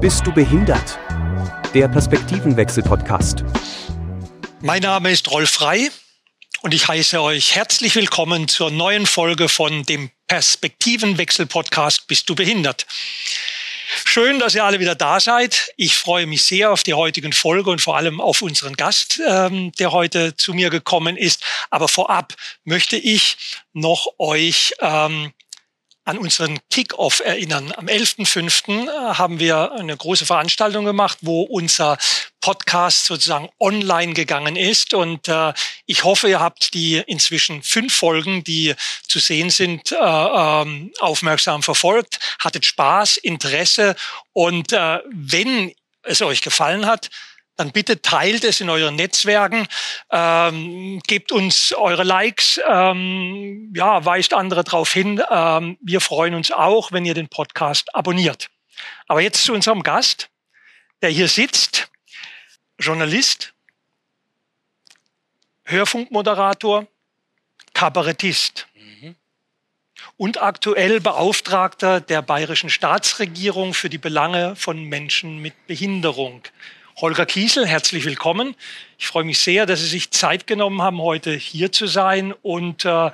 Bist du behindert? Der Perspektivenwechsel-Podcast. Mein Name ist Rolf Frei und ich heiße euch herzlich willkommen zur neuen Folge von dem Perspektivenwechsel-Podcast Bist du behindert? Schön, dass ihr alle wieder da seid. Ich freue mich sehr auf die heutigen Folge und vor allem auf unseren Gast, ähm, der heute zu mir gekommen ist. Aber vorab möchte ich noch euch ähm, an unseren Kick-Off erinnern. Am 11.05. Äh, haben wir eine große Veranstaltung gemacht, wo unser Podcast sozusagen online gegangen ist. Und äh, ich hoffe, ihr habt die inzwischen fünf Folgen, die zu sehen sind, äh, ähm, aufmerksam verfolgt, hattet Spaß, Interesse. Und äh, wenn es euch gefallen hat, dann bitte teilt es in euren Netzwerken, ähm, gebt uns eure Likes, ähm, ja, weist andere darauf hin. Ähm, wir freuen uns auch, wenn ihr den Podcast abonniert. Aber jetzt zu unserem Gast, der hier sitzt, Journalist, Hörfunkmoderator, Kabarettist mhm. und aktuell Beauftragter der bayerischen Staatsregierung für die Belange von Menschen mit Behinderung. Holger Kiesel, herzlich willkommen. Ich freue mich sehr, dass Sie sich Zeit genommen haben, heute hier zu sein und äh,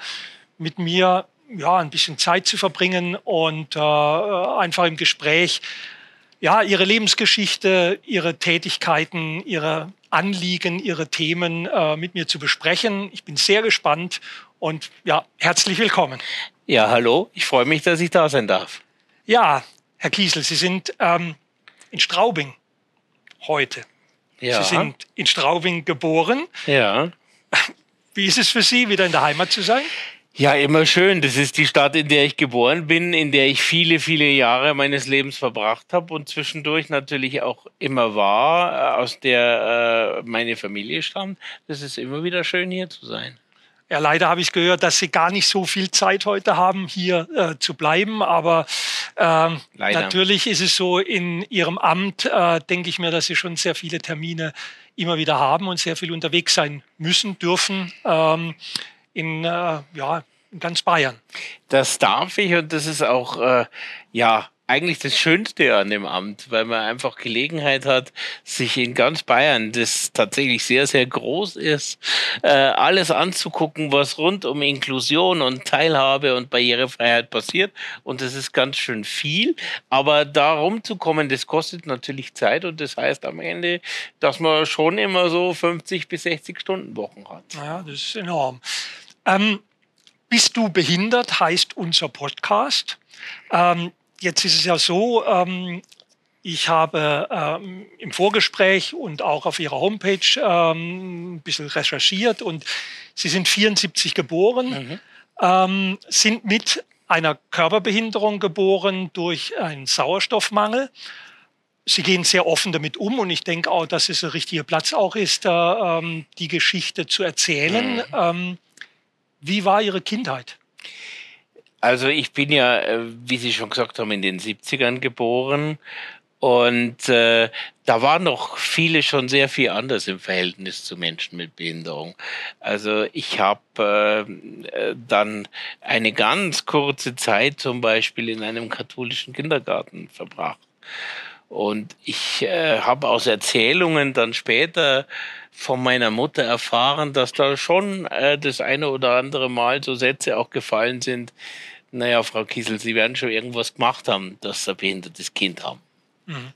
mit mir ja, ein bisschen Zeit zu verbringen und äh, einfach im Gespräch ja, Ihre Lebensgeschichte, Ihre Tätigkeiten, Ihre Anliegen, Ihre Themen äh, mit mir zu besprechen. Ich bin sehr gespannt und ja, herzlich willkommen. Ja, hallo, ich freue mich, dass ich da sein darf. Ja, Herr Kiesel, Sie sind ähm, in Straubing heute. Ja. Sie sind in Straubing geboren. Ja. Wie ist es für Sie, wieder in der Heimat zu sein? Ja, immer schön. Das ist die Stadt, in der ich geboren bin, in der ich viele, viele Jahre meines Lebens verbracht habe und zwischendurch natürlich auch immer war, äh, aus der äh, meine Familie stammt. Das ist immer wieder schön, hier zu sein. Ja, leider habe ich gehört, dass Sie gar nicht so viel Zeit heute haben, hier äh, zu bleiben. Aber ähm, natürlich ist es so, in Ihrem Amt äh, denke ich mir, dass Sie schon sehr viele Termine immer wieder haben und sehr viel unterwegs sein müssen, dürfen ähm, in, äh, ja, in ganz Bayern. Das darf ich und das ist auch, äh, ja, eigentlich das Schönste an dem Amt, weil man einfach Gelegenheit hat, sich in ganz Bayern, das tatsächlich sehr, sehr groß ist, äh, alles anzugucken, was rund um Inklusion und Teilhabe und Barrierefreiheit passiert. Und das ist ganz schön viel. Aber da rumzukommen, das kostet natürlich Zeit und das heißt am Ende, dass man schon immer so 50 bis 60 Stunden Wochen hat. Ja, das ist enorm. Ähm, bist du behindert, heißt unser Podcast. Ähm, Jetzt ist es ja so, ähm, ich habe ähm, im Vorgespräch und auch auf Ihrer Homepage ähm, ein bisschen recherchiert und Sie sind 74 geboren, mhm. ähm, sind mit einer Körperbehinderung geboren durch einen Sauerstoffmangel. Sie gehen sehr offen damit um und ich denke auch, dass es ein richtiger Platz auch ist, da, ähm, die Geschichte zu erzählen. Mhm. Ähm, wie war Ihre Kindheit? Also ich bin ja, äh, wie Sie schon gesagt haben, in den 70ern geboren und äh, da war noch viele schon sehr viel anders im Verhältnis zu Menschen mit Behinderung. Also ich habe äh, dann eine ganz kurze Zeit zum Beispiel in einem katholischen Kindergarten verbracht. Und ich äh, habe aus Erzählungen dann später von meiner Mutter erfahren, dass da schon äh, das eine oder andere Mal so Sätze auch gefallen sind, naja, Frau Kiesel, Sie werden schon irgendwas gemacht haben, dass Sie ein behindertes Kind haben. Mhm.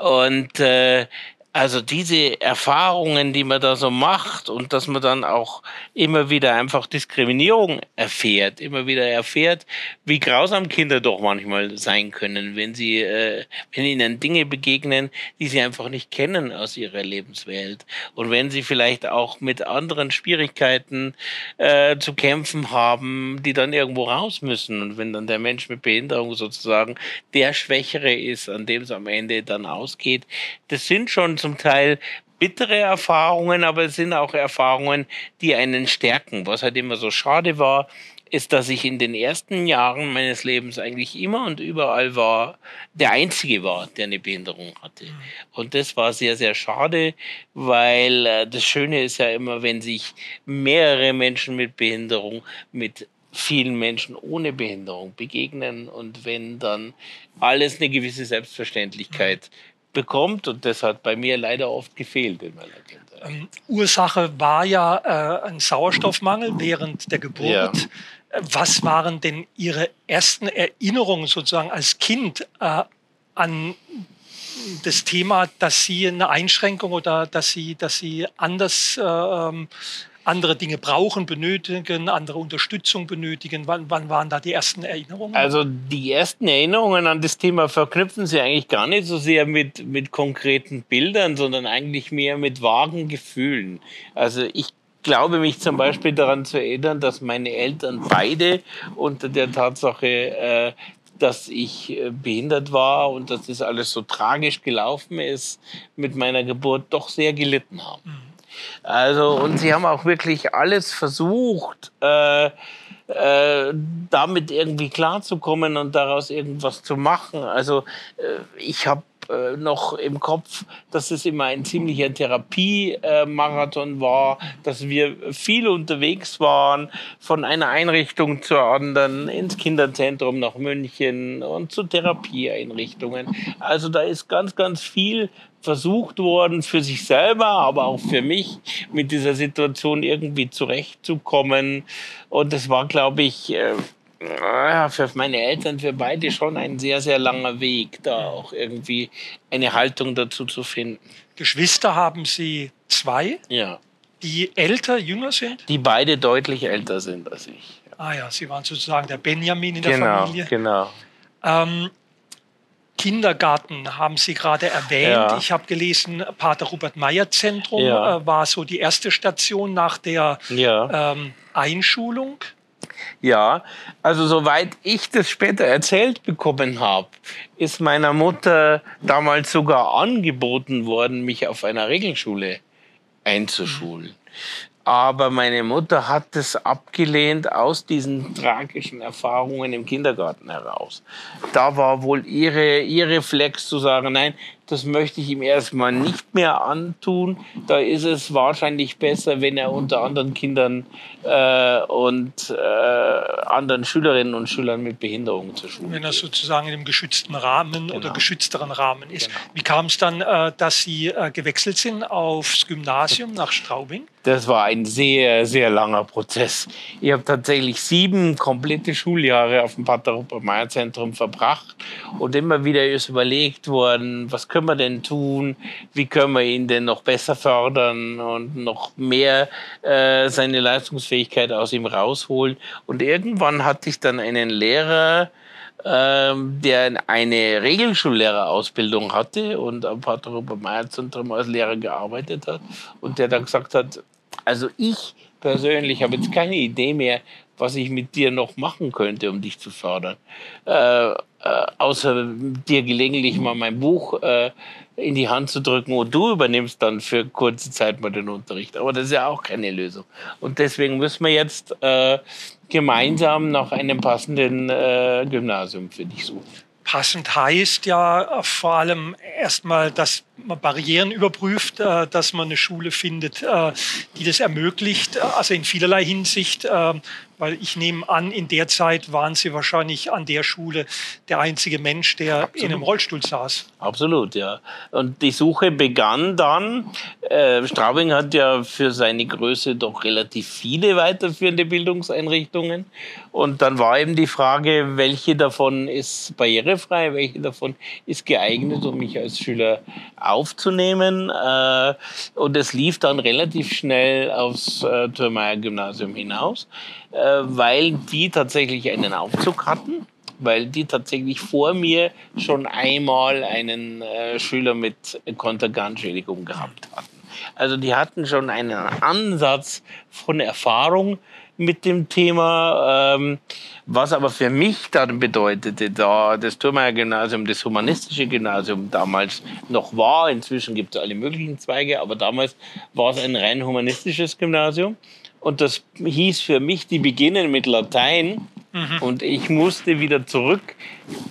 Und äh, also diese Erfahrungen, die man da so macht und dass man dann auch immer wieder einfach Diskriminierung erfährt, immer wieder erfährt, wie grausam Kinder doch manchmal sein können, wenn sie, äh, wenn ihnen Dinge begegnen, die sie einfach nicht kennen aus ihrer Lebenswelt. Und wenn sie vielleicht auch mit anderen Schwierigkeiten äh, zu kämpfen haben, die dann irgendwo raus müssen. Und wenn dann der Mensch mit Behinderung sozusagen der Schwächere ist, an dem es am Ende dann ausgeht, das sind schon zum Teil bittere Erfahrungen, aber es sind auch Erfahrungen, die einen stärken. Was halt immer so schade war, ist, dass ich in den ersten Jahren meines Lebens eigentlich immer und überall war, der Einzige war, der eine Behinderung hatte. Mhm. Und das war sehr, sehr schade, weil äh, das Schöne ist ja immer, wenn sich mehrere Menschen mit Behinderung mit vielen Menschen ohne Behinderung begegnen und wenn dann alles eine gewisse Selbstverständlichkeit bekommt und das hat bei mir leider oft gefehlt in meiner Kindheit. Ähm, Ursache war ja äh, ein Sauerstoffmangel während der Geburt. Ja. Was waren denn Ihre ersten Erinnerungen sozusagen als Kind äh, an das Thema, dass Sie eine Einschränkung oder dass Sie, dass Sie anders äh, ähm, andere Dinge brauchen, benötigen, andere Unterstützung benötigen? Wann, wann, waren da die ersten Erinnerungen? Also die ersten Erinnerungen an das Thema verknüpfen sie eigentlich gar nicht so sehr mit, mit konkreten Bildern, sondern eigentlich mehr mit vagen Gefühlen. Also ich glaube mich zum Beispiel daran zu erinnern, dass meine Eltern beide unter der Tatsache, äh, dass ich äh, behindert war und dass das alles so tragisch gelaufen ist, mit meiner Geburt doch sehr gelitten haben. Mhm. Also, und sie haben auch wirklich alles versucht, äh, äh, damit irgendwie klarzukommen und daraus irgendwas zu machen. Also, äh, ich habe äh, noch im Kopf, dass es immer ein ziemlicher Therapiemarathon war, dass wir viel unterwegs waren, von einer Einrichtung zur anderen, ins Kinderzentrum nach München und zu Therapieeinrichtungen. Also da ist ganz, ganz viel versucht worden, für sich selber, aber auch für mich, mit dieser Situation irgendwie zurechtzukommen. Und das war, glaube ich, äh, für meine Eltern, für beide schon ein sehr, sehr langer Weg, da auch irgendwie eine Haltung dazu zu finden. Geschwister haben Sie zwei? Ja. Die älter, jünger sind? Die beide deutlich älter sind als ich. Ah ja, Sie waren sozusagen der Benjamin in der genau, Familie. Genau. Ähm, Kindergarten haben Sie gerade erwähnt. Ja. Ich habe gelesen, Pater Robert Meyer Zentrum ja. äh, war so die erste Station nach der ja. ähm, Einschulung. Ja, also soweit ich das später erzählt bekommen habe, ist meiner Mutter damals sogar angeboten worden, mich auf einer Regelschule einzuschulen. Aber meine Mutter hat es abgelehnt aus diesen tragischen Erfahrungen im Kindergarten heraus. Da war wohl ihre, ihre Reflex zu sagen, nein, das möchte ich ihm erstmal nicht mehr antun. Da ist es wahrscheinlich besser, wenn er unter anderen Kindern äh, und äh, anderen Schülerinnen und Schülern mit Behinderungen zur Schule Wenn er sozusagen in einem geschützten Rahmen genau. oder geschützteren Rahmen ist. Genau. Wie kam es dann, äh, dass Sie äh, gewechselt sind aufs Gymnasium nach Straubing? Das war ein sehr, sehr langer Prozess. Ich habe tatsächlich sieben komplette Schuljahre auf dem Pater Rupert Meyer Zentrum verbracht und immer wieder ist überlegt worden, was können wir denn tun? Wie können wir ihn denn noch besser fördern und noch mehr äh, seine Leistungsfähigkeit aus ihm rausholen? Und irgendwann hatte ich dann einen Lehrer, ähm, der eine Regelschullehrerausbildung hatte und am Pater Robert Meyer Zentrum als Lehrer gearbeitet hat und der dann gesagt hat, also ich persönlich habe jetzt keine Idee mehr, was ich mit dir noch machen könnte, um dich zu fördern. Äh, äh, außer dir gelegentlich mal mein Buch äh, in die Hand zu drücken und du übernimmst dann für kurze Zeit mal den Unterricht. Aber das ist ja auch keine Lösung. Und deswegen müssen wir jetzt äh, gemeinsam nach einem passenden äh, Gymnasium für dich suchen. Passend heißt ja vor allem erstmal, dass man Barrieren überprüft, äh, dass man eine Schule findet, äh, die das ermöglicht, also in vielerlei Hinsicht. Weil ich nehme an, in der Zeit waren Sie wahrscheinlich an der Schule der einzige Mensch, der Absolut. in einem Rollstuhl saß. Absolut, ja. Und die Suche begann dann. Äh, Straubing hat ja für seine Größe doch relativ viele weiterführende Bildungseinrichtungen. Und dann war eben die Frage, welche davon ist barrierefrei, welche davon ist geeignet, um mich als Schüler aufzunehmen. Äh, und es lief dann relativ schnell aufs äh, Thürmeier Gymnasium hinaus. Äh, weil die tatsächlich einen Aufzug hatten, weil die tatsächlich vor mir schon einmal einen äh, Schüler mit Konterganschädigung gehabt hatten. Also die hatten schon einen Ansatz von Erfahrung mit dem Thema, ähm, was aber für mich dann bedeutete, da das Thürmeier Gymnasium, das humanistische Gymnasium damals noch war, inzwischen gibt es alle möglichen Zweige, aber damals war es ein rein humanistisches Gymnasium. Und das hieß für mich, die beginnen mit Latein. Mhm. Und ich musste wieder zurück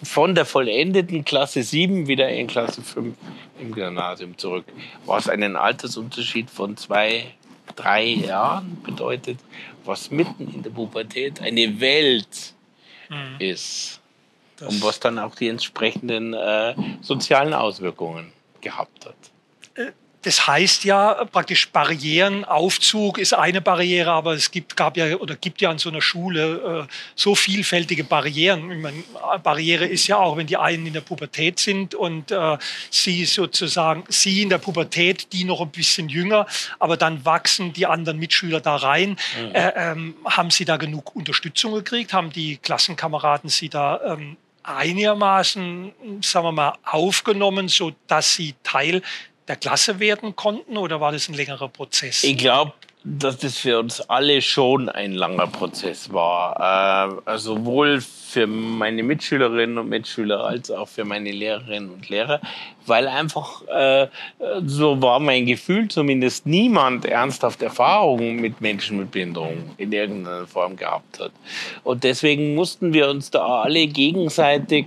von der vollendeten Klasse 7 wieder in Klasse 5 im Gymnasium zurück. Was einen Altersunterschied von zwei, drei Jahren bedeutet, was mitten in der Pubertät eine Welt mhm. ist. Das und was dann auch die entsprechenden äh, sozialen Auswirkungen gehabt hat. Das heißt ja praktisch Barrierenaufzug ist eine Barriere, aber es gibt, gab ja oder gibt ja an so einer Schule äh, so vielfältige Barrieren. Meine, Barriere ist ja auch, wenn die einen in der Pubertät sind und äh, sie sozusagen, sie in der Pubertät, die noch ein bisschen jünger, aber dann wachsen die anderen Mitschüler da rein. Mhm. Äh, ähm, haben sie da genug Unterstützung gekriegt? Haben die Klassenkameraden sie da ähm, einigermaßen, sagen wir mal, aufgenommen, so dass sie Teil der Klasse werden konnten oder war das ein längerer Prozess? Ich glaube, dass das für uns alle schon ein langer Prozess war. Äh, also sowohl für meine Mitschülerinnen und Mitschüler als auch für meine Lehrerinnen und Lehrer, weil einfach äh, so war mein Gefühl, zumindest niemand ernsthaft Erfahrungen mit Menschen mit Behinderung in irgendeiner Form gehabt hat. Und deswegen mussten wir uns da alle gegenseitig,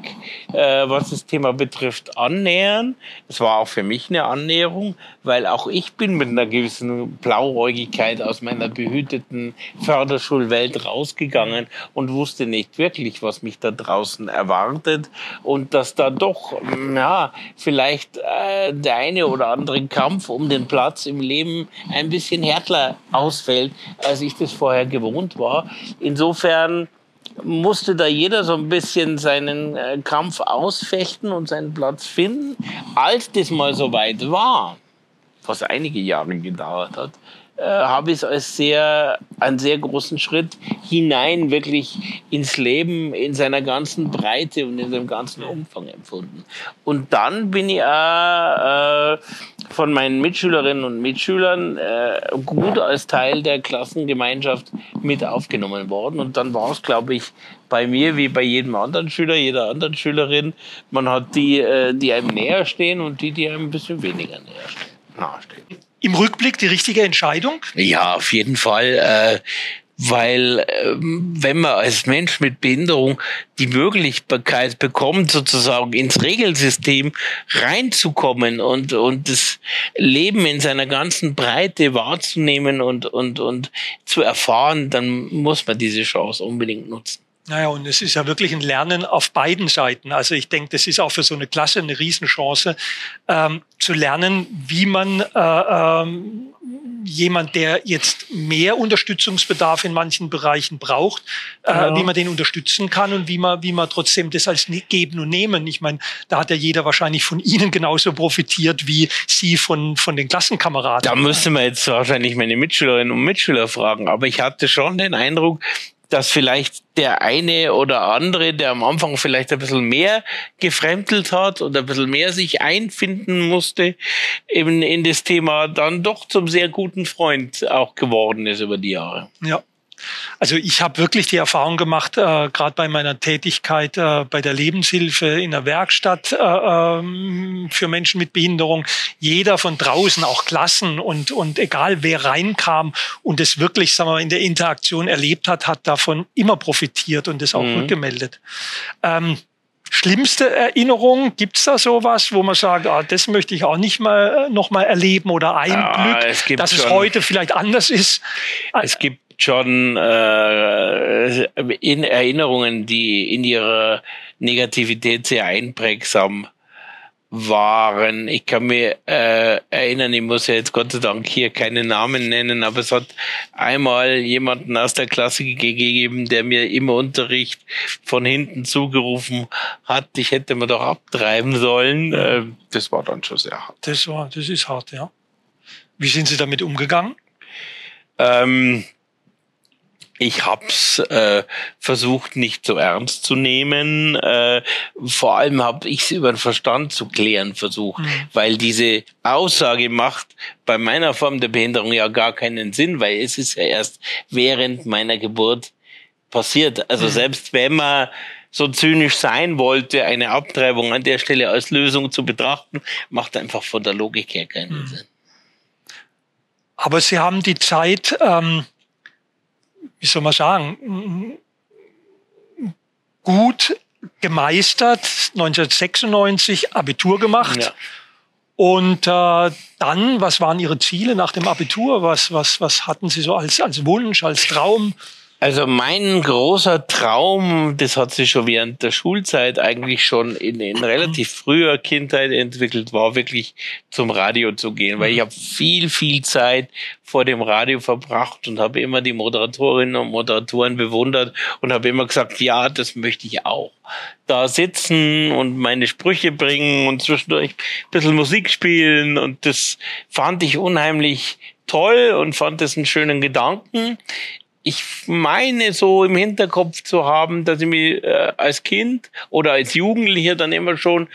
äh, was das Thema betrifft, annähern. Es war auch für mich eine Annäherung, weil auch ich bin mit einer gewissen Blauäugigkeit aus meiner behüteten Förderschulwelt rausgegangen und wusste nicht wirklich, was mich da draußen erwartet und dass da doch, ja, vielleicht äh, der eine oder andere Kampf um den Platz im Leben ein bisschen härter ausfällt, als ich das vorher gewohnt war. Insofern musste da jeder so ein bisschen seinen äh, Kampf ausfechten und seinen Platz finden. Als das mal so weit war, was einige Jahre gedauert hat, äh, habe ich es als sehr, einen sehr großen Schritt hinein wirklich ins Leben in seiner ganzen Breite und in seinem ganzen Umfang empfunden. Und dann bin ich auch äh, von meinen Mitschülerinnen und Mitschülern äh, gut als Teil der Klassengemeinschaft mit aufgenommen worden. Und dann war es, glaube ich, bei mir wie bei jedem anderen Schüler, jeder anderen Schülerin, man hat die, äh, die einem näher stehen und die, die einem ein bisschen weniger näher stehen. Im Rückblick die richtige Entscheidung? Ja, auf jeden Fall. Äh, weil ähm, wenn man als Mensch mit Behinderung die Möglichkeit bekommt, sozusagen ins Regelsystem reinzukommen und, und das Leben in seiner ganzen Breite wahrzunehmen und, und, und zu erfahren, dann muss man diese Chance unbedingt nutzen. Naja, und es ist ja wirklich ein Lernen auf beiden Seiten. Also ich denke, das ist auch für so eine Klasse eine Riesenchance, ähm, zu lernen, wie man äh, ähm, jemand, der jetzt mehr Unterstützungsbedarf in manchen Bereichen braucht, äh, ja. wie man den unterstützen kann und wie man, wie man trotzdem das als ne-, Geben und Nehmen. Ich meine, da hat ja jeder wahrscheinlich von Ihnen genauso profitiert wie Sie von, von den Klassenkameraden. Da müsste man jetzt wahrscheinlich meine Mitschülerinnen und Mitschüler fragen. Aber ich hatte schon den Eindruck, dass vielleicht der eine oder andere, der am Anfang vielleicht ein bisschen mehr gefremdelt hat und ein bisschen mehr sich einfinden musste in, in das Thema, dann doch zum sehr guten Freund auch geworden ist über die Jahre. Ja. Also ich habe wirklich die Erfahrung gemacht, äh, gerade bei meiner Tätigkeit äh, bei der Lebenshilfe in der Werkstatt äh, ähm, für Menschen mit Behinderung, jeder von draußen, auch Klassen und, und egal wer reinkam und es wirklich sagen wir, in der Interaktion erlebt hat, hat davon immer profitiert und es auch mhm. rückgemeldet. Ähm, schlimmste Erinnerung? Gibt es da sowas, wo man sagt, ah, das möchte ich auch nicht mal noch mal erleben oder ein ja, Glück, es dass es heute vielleicht anders ist? Es gibt schon äh, in Erinnerungen, die in ihrer Negativität sehr einprägsam waren. Ich kann mich äh, erinnern, ich muss ja jetzt Gott sei Dank hier keine Namen nennen, aber es hat einmal jemanden aus der Klasse gegeben, der mir im Unterricht von hinten zugerufen hat, ich hätte mir doch abtreiben sollen. Äh, das war dann schon sehr hart. Das war, das ist hart, ja. Wie sind Sie damit umgegangen? Ähm, ich hab's äh, versucht nicht so ernst zu nehmen. Äh, vor allem habe ich es über den Verstand zu klären versucht, mhm. weil diese Aussage macht bei meiner Form der Behinderung ja gar keinen Sinn, weil es ist ja erst während meiner Geburt passiert. Also mhm. selbst wenn man so zynisch sein wollte, eine Abtreibung an der Stelle als Lösung zu betrachten, macht einfach von der Logik her keinen mhm. Sinn. Aber Sie haben die Zeit ähm wie soll man sagen, gut gemeistert, 1996 Abitur gemacht. Ja. Und äh, dann, was waren Ihre Ziele nach dem Abitur? Was, was, was hatten Sie so als, als Wunsch, als Traum? Also mein großer Traum, das hat sich schon während der Schulzeit eigentlich schon in, in relativ früher Kindheit entwickelt, war wirklich zum Radio zu gehen, weil ich habe viel, viel Zeit vor dem Radio verbracht und habe immer die Moderatorinnen und Moderatoren bewundert und habe immer gesagt, ja, das möchte ich auch. Da sitzen und meine Sprüche bringen und zwischendurch ein bisschen Musik spielen und das fand ich unheimlich toll und fand das einen schönen Gedanken ich meine so im Hinterkopf zu haben, dass ich mich äh, als Kind oder als Jugendlicher dann immer schon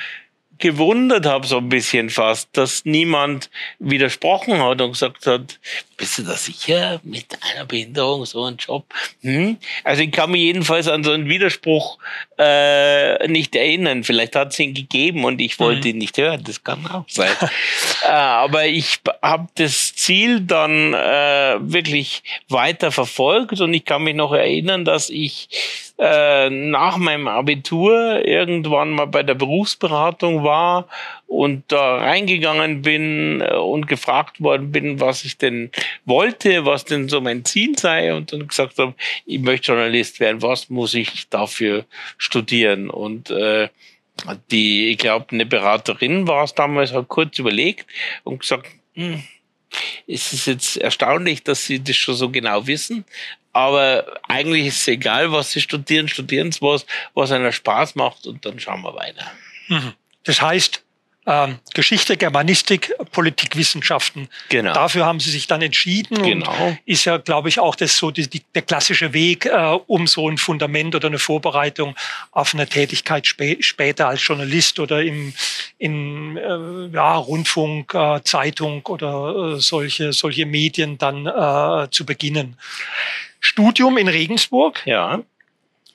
gewundert habe, so ein bisschen fast, dass niemand widersprochen hat und gesagt hat, bist du da sicher mit einer Behinderung so ein Job? Hm? Also ich kann mich jedenfalls an so einen Widerspruch äh, nicht erinnern. Vielleicht hat es ihn gegeben und ich wollte mhm. ihn nicht hören. Das kann auch sein. äh, aber ich habe das Ziel dann äh, wirklich weiter verfolgt und ich kann mich noch erinnern, dass ich äh, nach meinem Abitur irgendwann mal bei der Berufsberatung war und da reingegangen bin äh, und gefragt worden bin, was ich denn wollte, was denn so mein Ziel sei und dann gesagt habe, ich möchte Journalist werden, was muss ich dafür studieren? Und äh, die, ich glaube, eine Beraterin war es damals, hat kurz überlegt und gesagt, hm, es ist jetzt erstaunlich, dass Sie das schon so genau wissen, aber eigentlich ist es egal, was Sie studieren. Studieren Sie was, was einer Spaß macht und dann schauen wir weiter. Mhm. Das heißt, ähm, Geschichte, Germanistik, Politikwissenschaften. Genau. Dafür haben sie sich dann entschieden. Genau. Ist ja, glaube ich, auch das so die, die, der klassische Weg, äh, um so ein Fundament oder eine Vorbereitung auf eine Tätigkeit spä später als Journalist oder im in äh, ja, Rundfunk, äh, Zeitung oder äh, solche solche Medien dann äh, zu beginnen. Studium in Regensburg. Ja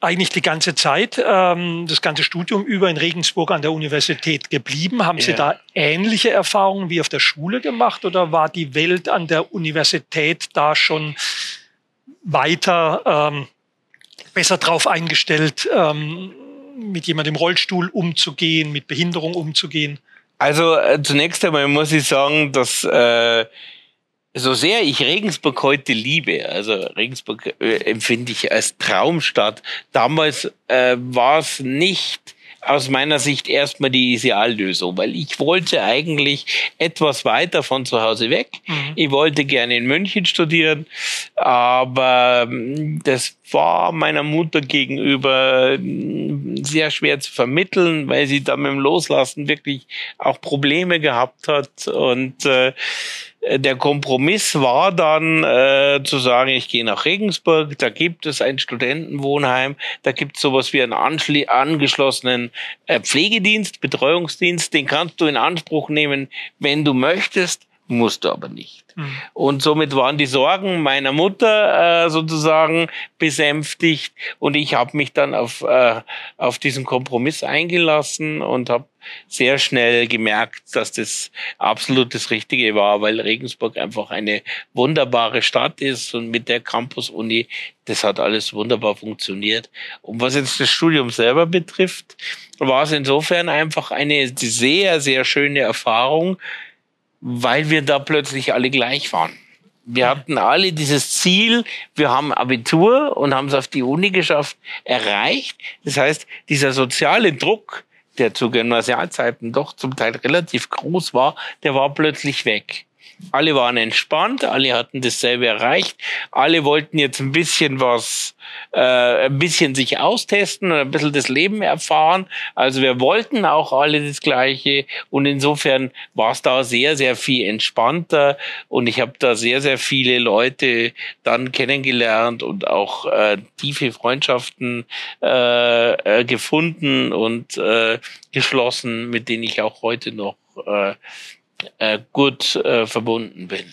eigentlich die ganze Zeit, ähm, das ganze Studium über in Regensburg an der Universität geblieben. Haben ja. Sie da ähnliche Erfahrungen wie auf der Schule gemacht oder war die Welt an der Universität da schon weiter ähm, besser drauf eingestellt, ähm, mit jemandem im Rollstuhl umzugehen, mit Behinderung umzugehen? Also äh, zunächst einmal muss ich sagen, dass äh, so sehr ich Regensburg heute liebe, also Regensburg äh, empfinde ich als Traumstadt. Damals äh, war es nicht aus meiner Sicht erstmal die Ideallösung, weil ich wollte eigentlich etwas weiter von zu Hause weg. Mhm. Ich wollte gerne in München studieren, aber ähm, das war meiner Mutter gegenüber hm, sehr schwer zu vermitteln, weil sie da mit dem Loslassen wirklich auch Probleme gehabt hat und äh, der Kompromiss war dann äh, zu sagen, ich gehe nach Regensburg, da gibt es ein Studentenwohnheim, da gibt es sowas wie einen angeschlossenen äh, Pflegedienst, Betreuungsdienst, den kannst du in Anspruch nehmen, wenn du möchtest, musst du aber nicht. Mhm. Und somit waren die Sorgen meiner Mutter äh, sozusagen besänftigt und ich habe mich dann auf, äh, auf diesen Kompromiss eingelassen und habe sehr schnell gemerkt, dass das absolut das Richtige war, weil Regensburg einfach eine wunderbare Stadt ist und mit der Campus-Uni, das hat alles wunderbar funktioniert. Und was jetzt das Studium selber betrifft, war es insofern einfach eine sehr, sehr schöne Erfahrung, weil wir da plötzlich alle gleich waren. Wir hatten alle dieses Ziel, wir haben Abitur und haben es auf die Uni geschafft, erreicht. Das heißt, dieser soziale Druck, der zu Gymnasialzeiten doch zum Teil relativ groß war, der war plötzlich weg. Alle waren entspannt, alle hatten dasselbe erreicht, alle wollten jetzt ein bisschen was, äh, ein bisschen sich austesten und ein bisschen das Leben erfahren. Also wir wollten auch alle das Gleiche. Und insofern war es da sehr, sehr viel entspannter. Und ich habe da sehr, sehr viele Leute dann kennengelernt und auch äh, tiefe Freundschaften äh, äh, gefunden und äh, geschlossen, mit denen ich auch heute noch äh, äh, gut äh, verbunden bin.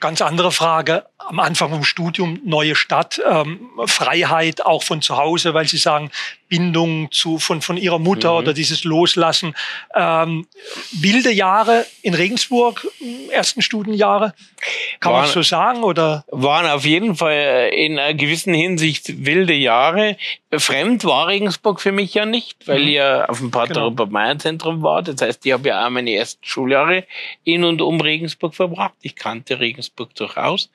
Ganz andere Frage. Am Anfang vom Studium, neue Stadt, ähm, Freiheit auch von zu Hause, weil Sie sagen, Bindung zu, von, von ihrer Mutter mhm. oder dieses Loslassen. Ähm, wilde Jahre in Regensburg, ersten Studienjahre, kann waren, man so sagen? Oder? Waren auf jeden Fall äh, in einer gewissen Hinsicht wilde Jahre. Fremd war Regensburg für mich ja nicht, weil mhm. ich ja auf dem Pater genau. War. Das heißt, ich habe ja auch meine ersten Schuljahre in und um Regensburg verbracht. Ich kannte Regensburg durchaus.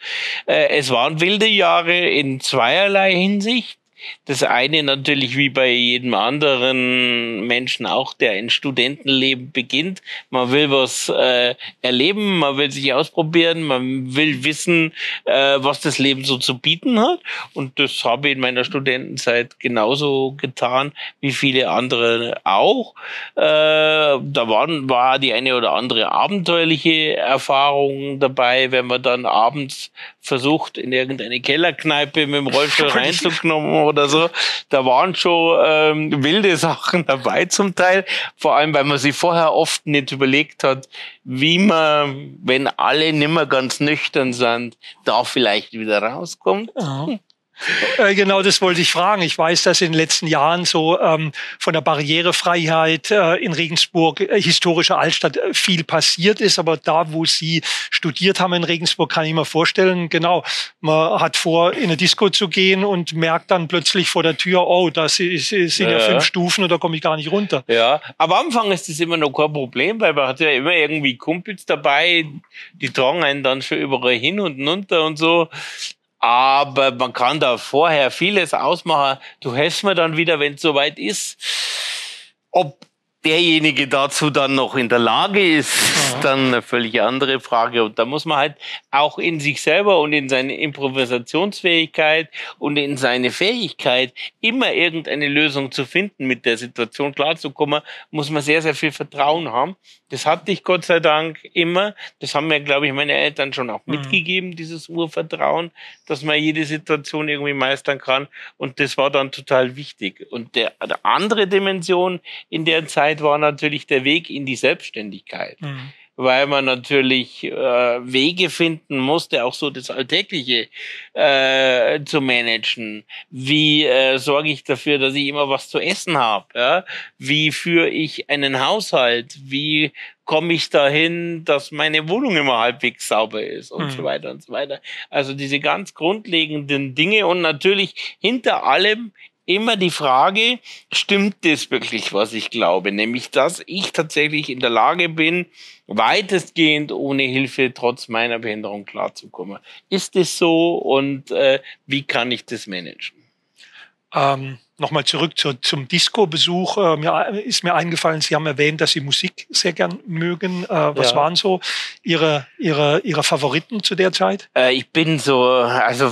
Äh, es waren wilde Jahre in zweierlei Hinsicht. Das eine natürlich wie bei jedem anderen Menschen auch, der ein Studentenleben beginnt. Man will was äh, erleben, man will sich ausprobieren, man will wissen, äh, was das Leben so zu bieten hat. Und das habe ich in meiner Studentenzeit genauso getan wie viele andere auch. Äh, da waren, war die eine oder andere abenteuerliche Erfahrung dabei, wenn man dann abends versucht, in irgendeine Kellerkneipe mit dem Rollstuhl reinzukommen oder so. Da waren schon ähm, wilde Sachen dabei zum Teil. Vor allem, weil man sich vorher oft nicht überlegt hat, wie man, wenn alle nimmer ganz nüchtern sind, da vielleicht wieder rauskommt. Ja. Äh, genau, das wollte ich fragen. Ich weiß, dass in den letzten Jahren so ähm, von der Barrierefreiheit äh, in Regensburg, äh, historische Altstadt, äh, viel passiert ist. Aber da, wo Sie studiert haben in Regensburg, kann ich mir vorstellen, genau, man hat vor, in eine Disco zu gehen und merkt dann plötzlich vor der Tür, oh, das ist, sind ja, ja fünf Stufen und da komme ich gar nicht runter. Ja, aber am Anfang ist das immer noch kein Problem, weil man hat ja immer irgendwie Kumpels dabei, die tragen einen dann schon überall hin und runter und so. Aber man kann da vorher vieles ausmachen. Du helfst mir dann wieder, wenn es soweit ist. Ob derjenige dazu dann noch in der Lage ist, ja. dann eine völlig andere Frage. Und da muss man halt auch in sich selber und in seine Improvisationsfähigkeit und in seine Fähigkeit, immer irgendeine Lösung zu finden, mit der Situation klarzukommen, muss man sehr, sehr viel Vertrauen haben. Das hatte ich Gott sei Dank immer. Das haben mir, glaube ich, meine Eltern schon auch mhm. mitgegeben, dieses Urvertrauen, dass man jede Situation irgendwie meistern kann. Und das war dann total wichtig. Und der, der andere Dimension in der Zeit war natürlich der Weg in die Selbstständigkeit. Mhm weil man natürlich äh, Wege finden musste, auch so das Alltägliche äh, zu managen. Wie äh, sorge ich dafür, dass ich immer was zu essen habe? Ja? Wie führe ich einen Haushalt? Wie komme ich dahin, dass meine Wohnung immer halbwegs sauber ist und mhm. so weiter und so weiter. Also diese ganz grundlegenden Dinge und natürlich hinter allem immer die Frage, stimmt das wirklich, was ich glaube? Nämlich, dass ich tatsächlich in der Lage bin, weitestgehend ohne Hilfe trotz meiner Behinderung klarzukommen. Ist es so und äh, wie kann ich das managen? Ähm, Nochmal zurück zu, zum Disco-Besuch. Äh, mir ist mir eingefallen, Sie haben erwähnt, dass Sie Musik sehr gern mögen. Äh, was ja. waren so Ihre, Ihre, Ihre Favoriten zu der Zeit? Äh, ich bin so, also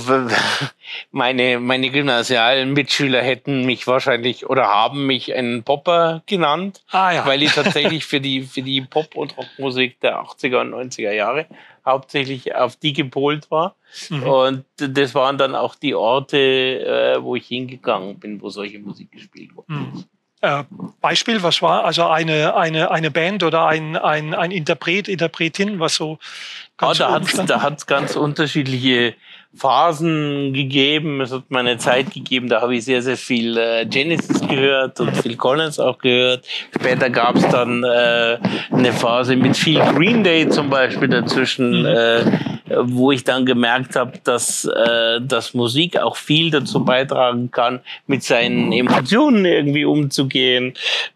meine, meine gymnasialen Mitschüler hätten mich wahrscheinlich oder haben mich einen Popper genannt, ah, ja. weil ich tatsächlich für die, für die Pop- und Rockmusik der 80er und 90er Jahre hauptsächlich auf die gepolt war. Mhm. Und das waren dann auch die Orte, äh, wo ich hingegangen bin, wo solche Musik gespielt wurde. Mhm. Äh, Beispiel, was war also eine, eine, eine Band oder ein, ein, ein Interpret, Interpretin, was so ganz ah, Da hat es ganz unterschiedliche Phasen gegeben. Es hat mal eine Zeit gegeben, da habe ich sehr, sehr viel äh, Genesis gehört und viel Collins auch gehört. Später gab es dann äh, eine Phase mit viel Green Day zum Beispiel dazwischen, mhm. äh, wo ich dann gemerkt habe, dass, äh, dass Musik auch viel dazu beitragen kann, mit seinen Emotionen irgendwie umzugehen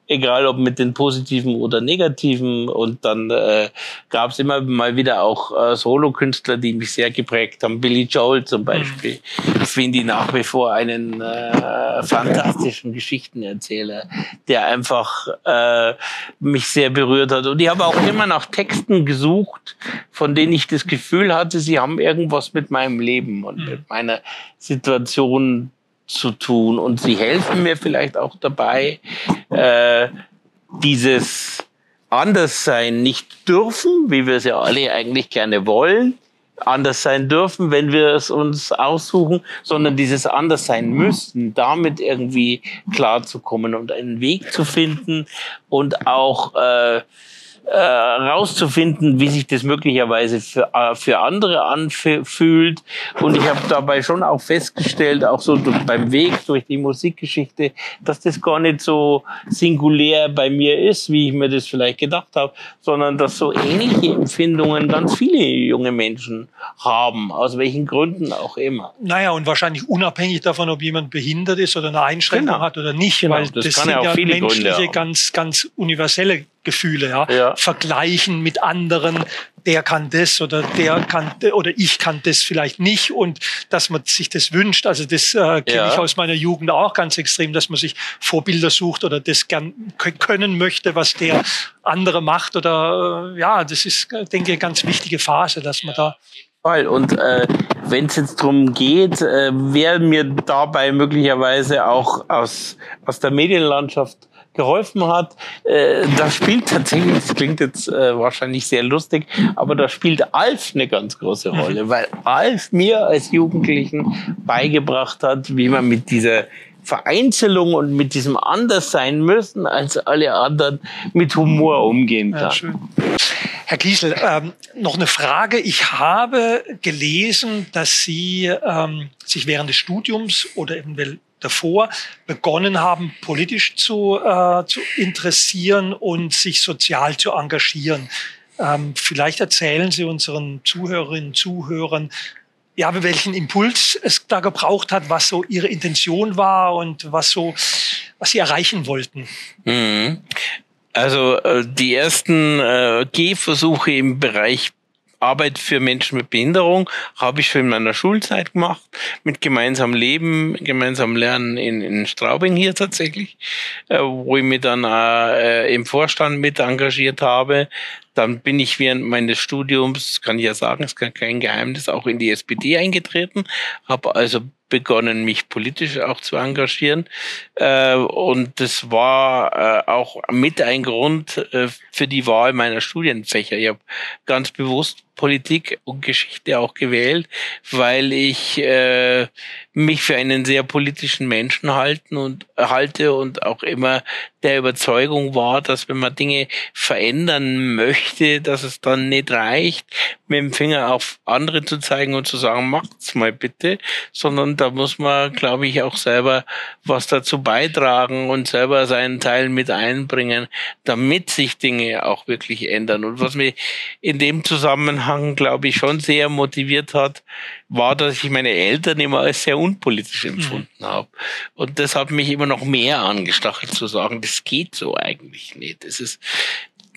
egal ob mit den positiven oder negativen. Und dann äh, gab es immer mal wieder auch äh, Solo-Künstler, die mich sehr geprägt haben. Billy Joel zum Beispiel. Ich finde ihn nach wie vor einen äh, fantastischen Geschichtenerzähler, der einfach äh, mich sehr berührt hat. Und ich habe auch immer nach Texten gesucht, von denen ich das Gefühl hatte, sie haben irgendwas mit meinem Leben und mit meiner Situation zu tun und sie helfen mir vielleicht auch dabei, äh, dieses Anderssein nicht dürfen, wie wir es ja alle eigentlich gerne wollen, anders sein dürfen, wenn wir es uns aussuchen, sondern dieses anders sein müssen, damit irgendwie klarzukommen und einen Weg zu finden und auch äh, äh, rauszufinden, wie sich das möglicherweise für, äh, für andere anfühlt. Und ich habe dabei schon auch festgestellt, auch so beim Weg durch die Musikgeschichte, dass das gar nicht so singulär bei mir ist, wie ich mir das vielleicht gedacht habe, sondern dass so ähnliche Empfindungen ganz viele junge Menschen haben, aus welchen Gründen auch immer. Naja, und wahrscheinlich unabhängig davon, ob jemand behindert ist oder eine Einschränkung genau. hat oder nicht, genau. weil das, das sind ja, ja menschliche, Gründe ganz, ganz universelle Gefühle, ja? ja. Vergleichen mit anderen, der kann das oder der kann oder ich kann das vielleicht nicht und dass man sich das wünscht. Also das äh, kenne ja. ich aus meiner Jugend auch ganz extrem, dass man sich Vorbilder sucht oder das gern können möchte, was der andere macht oder äh, ja, das ist, denke ich, eine ganz wichtige Phase, dass man da und äh, wenn es jetzt darum geht, äh, wer mir dabei möglicherweise auch aus, aus der Medienlandschaft geholfen hat. Äh, da spielt tatsächlich, das klingt jetzt äh, wahrscheinlich sehr lustig, aber da spielt Alf eine ganz große mhm. Rolle, weil Alf mir als Jugendlichen beigebracht hat, wie man mit dieser Vereinzelung und mit diesem Anderssein müssen als alle anderen mit Humor umgehen kann. Ja, Herr Kiesel, ähm, noch eine Frage. Ich habe gelesen, dass Sie ähm, sich während des Studiums oder eventuell davor begonnen haben, politisch zu, äh, zu interessieren und sich sozial zu engagieren. Ähm, vielleicht erzählen Sie unseren Zuhörerinnen und Zuhörern, ja, welchen Impuls es da gebraucht hat, was so Ihre Intention war und was so, was Sie erreichen wollten. Mhm. Also äh, die ersten äh, Gehversuche im Bereich Arbeit für Menschen mit Behinderung habe ich schon in meiner Schulzeit gemacht, mit gemeinsam Leben, gemeinsam Lernen in, in Straubing hier tatsächlich, äh, wo ich mich dann äh, im Vorstand mit engagiert habe. Dann bin ich während meines Studiums, kann ich ja sagen, ist kein Geheimnis, auch in die SPD eingetreten, habe also begonnen, mich politisch auch zu engagieren. Äh, und das war äh, auch mit ein Grund für die Wahl meiner Studienfächer. Ich habe ganz bewusst Politik und Geschichte auch gewählt, weil ich äh, mich für einen sehr politischen Menschen halten und halte und auch immer der Überzeugung war, dass wenn man Dinge verändern möchte, dass es dann nicht reicht, mit dem Finger auf andere zu zeigen und zu sagen, macht's mal bitte, sondern da muss man, glaube ich, auch selber was dazu beitragen und selber seinen Teil mit einbringen, damit sich Dinge auch wirklich ändern. Und was mich in dem Zusammenhang, glaube ich, schon sehr motiviert hat, war, dass ich meine Eltern immer als sehr unpolitisch mhm. empfunden mhm. habe. Und das hat mich immer noch mehr angestachelt zu sagen, das geht so eigentlich nicht. Das ist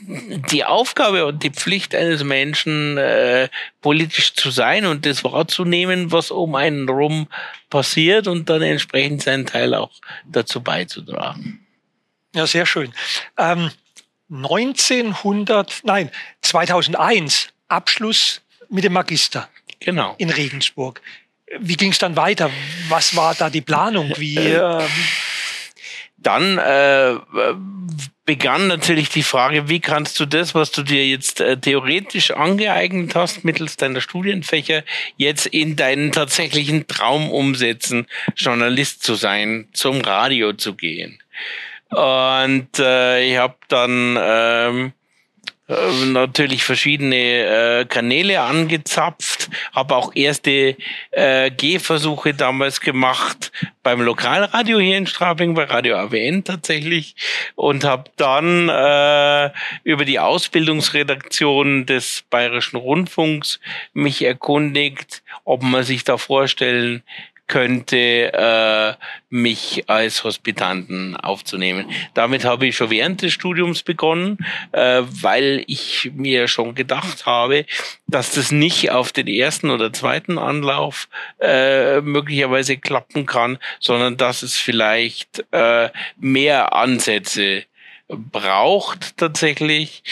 die Aufgabe und die Pflicht eines Menschen, äh, politisch zu sein und das wahrzunehmen, was um einen rum passiert und dann entsprechend seinen Teil auch dazu beizutragen. Ja, sehr schön. Ähm, 1900, nein, 2001 Abschluss mit dem Magister. Genau. In Regensburg. Wie ging es dann weiter? Was war da die Planung? Wie, äh, dann äh, begann natürlich die Frage, wie kannst du das, was du dir jetzt äh, theoretisch angeeignet hast, mittels deiner Studienfächer, jetzt in deinen tatsächlichen Traum umsetzen, Journalist zu sein, zum Radio zu gehen. Und äh, ich habe dann ähm, äh, natürlich verschiedene äh, Kanäle angezapft, habe auch erste äh, Gehversuche damals gemacht beim Lokalradio hier in Straubing, bei Radio AWN tatsächlich. Und habe dann äh, über die Ausbildungsredaktion des Bayerischen Rundfunks mich erkundigt, ob man sich da vorstellen könnte, äh, mich als Hospitanten aufzunehmen. Damit habe ich schon während des Studiums begonnen, äh, weil ich mir schon gedacht habe, dass das nicht auf den ersten oder zweiten Anlauf äh, möglicherweise klappen kann, sondern dass es vielleicht äh, mehr Ansätze braucht tatsächlich.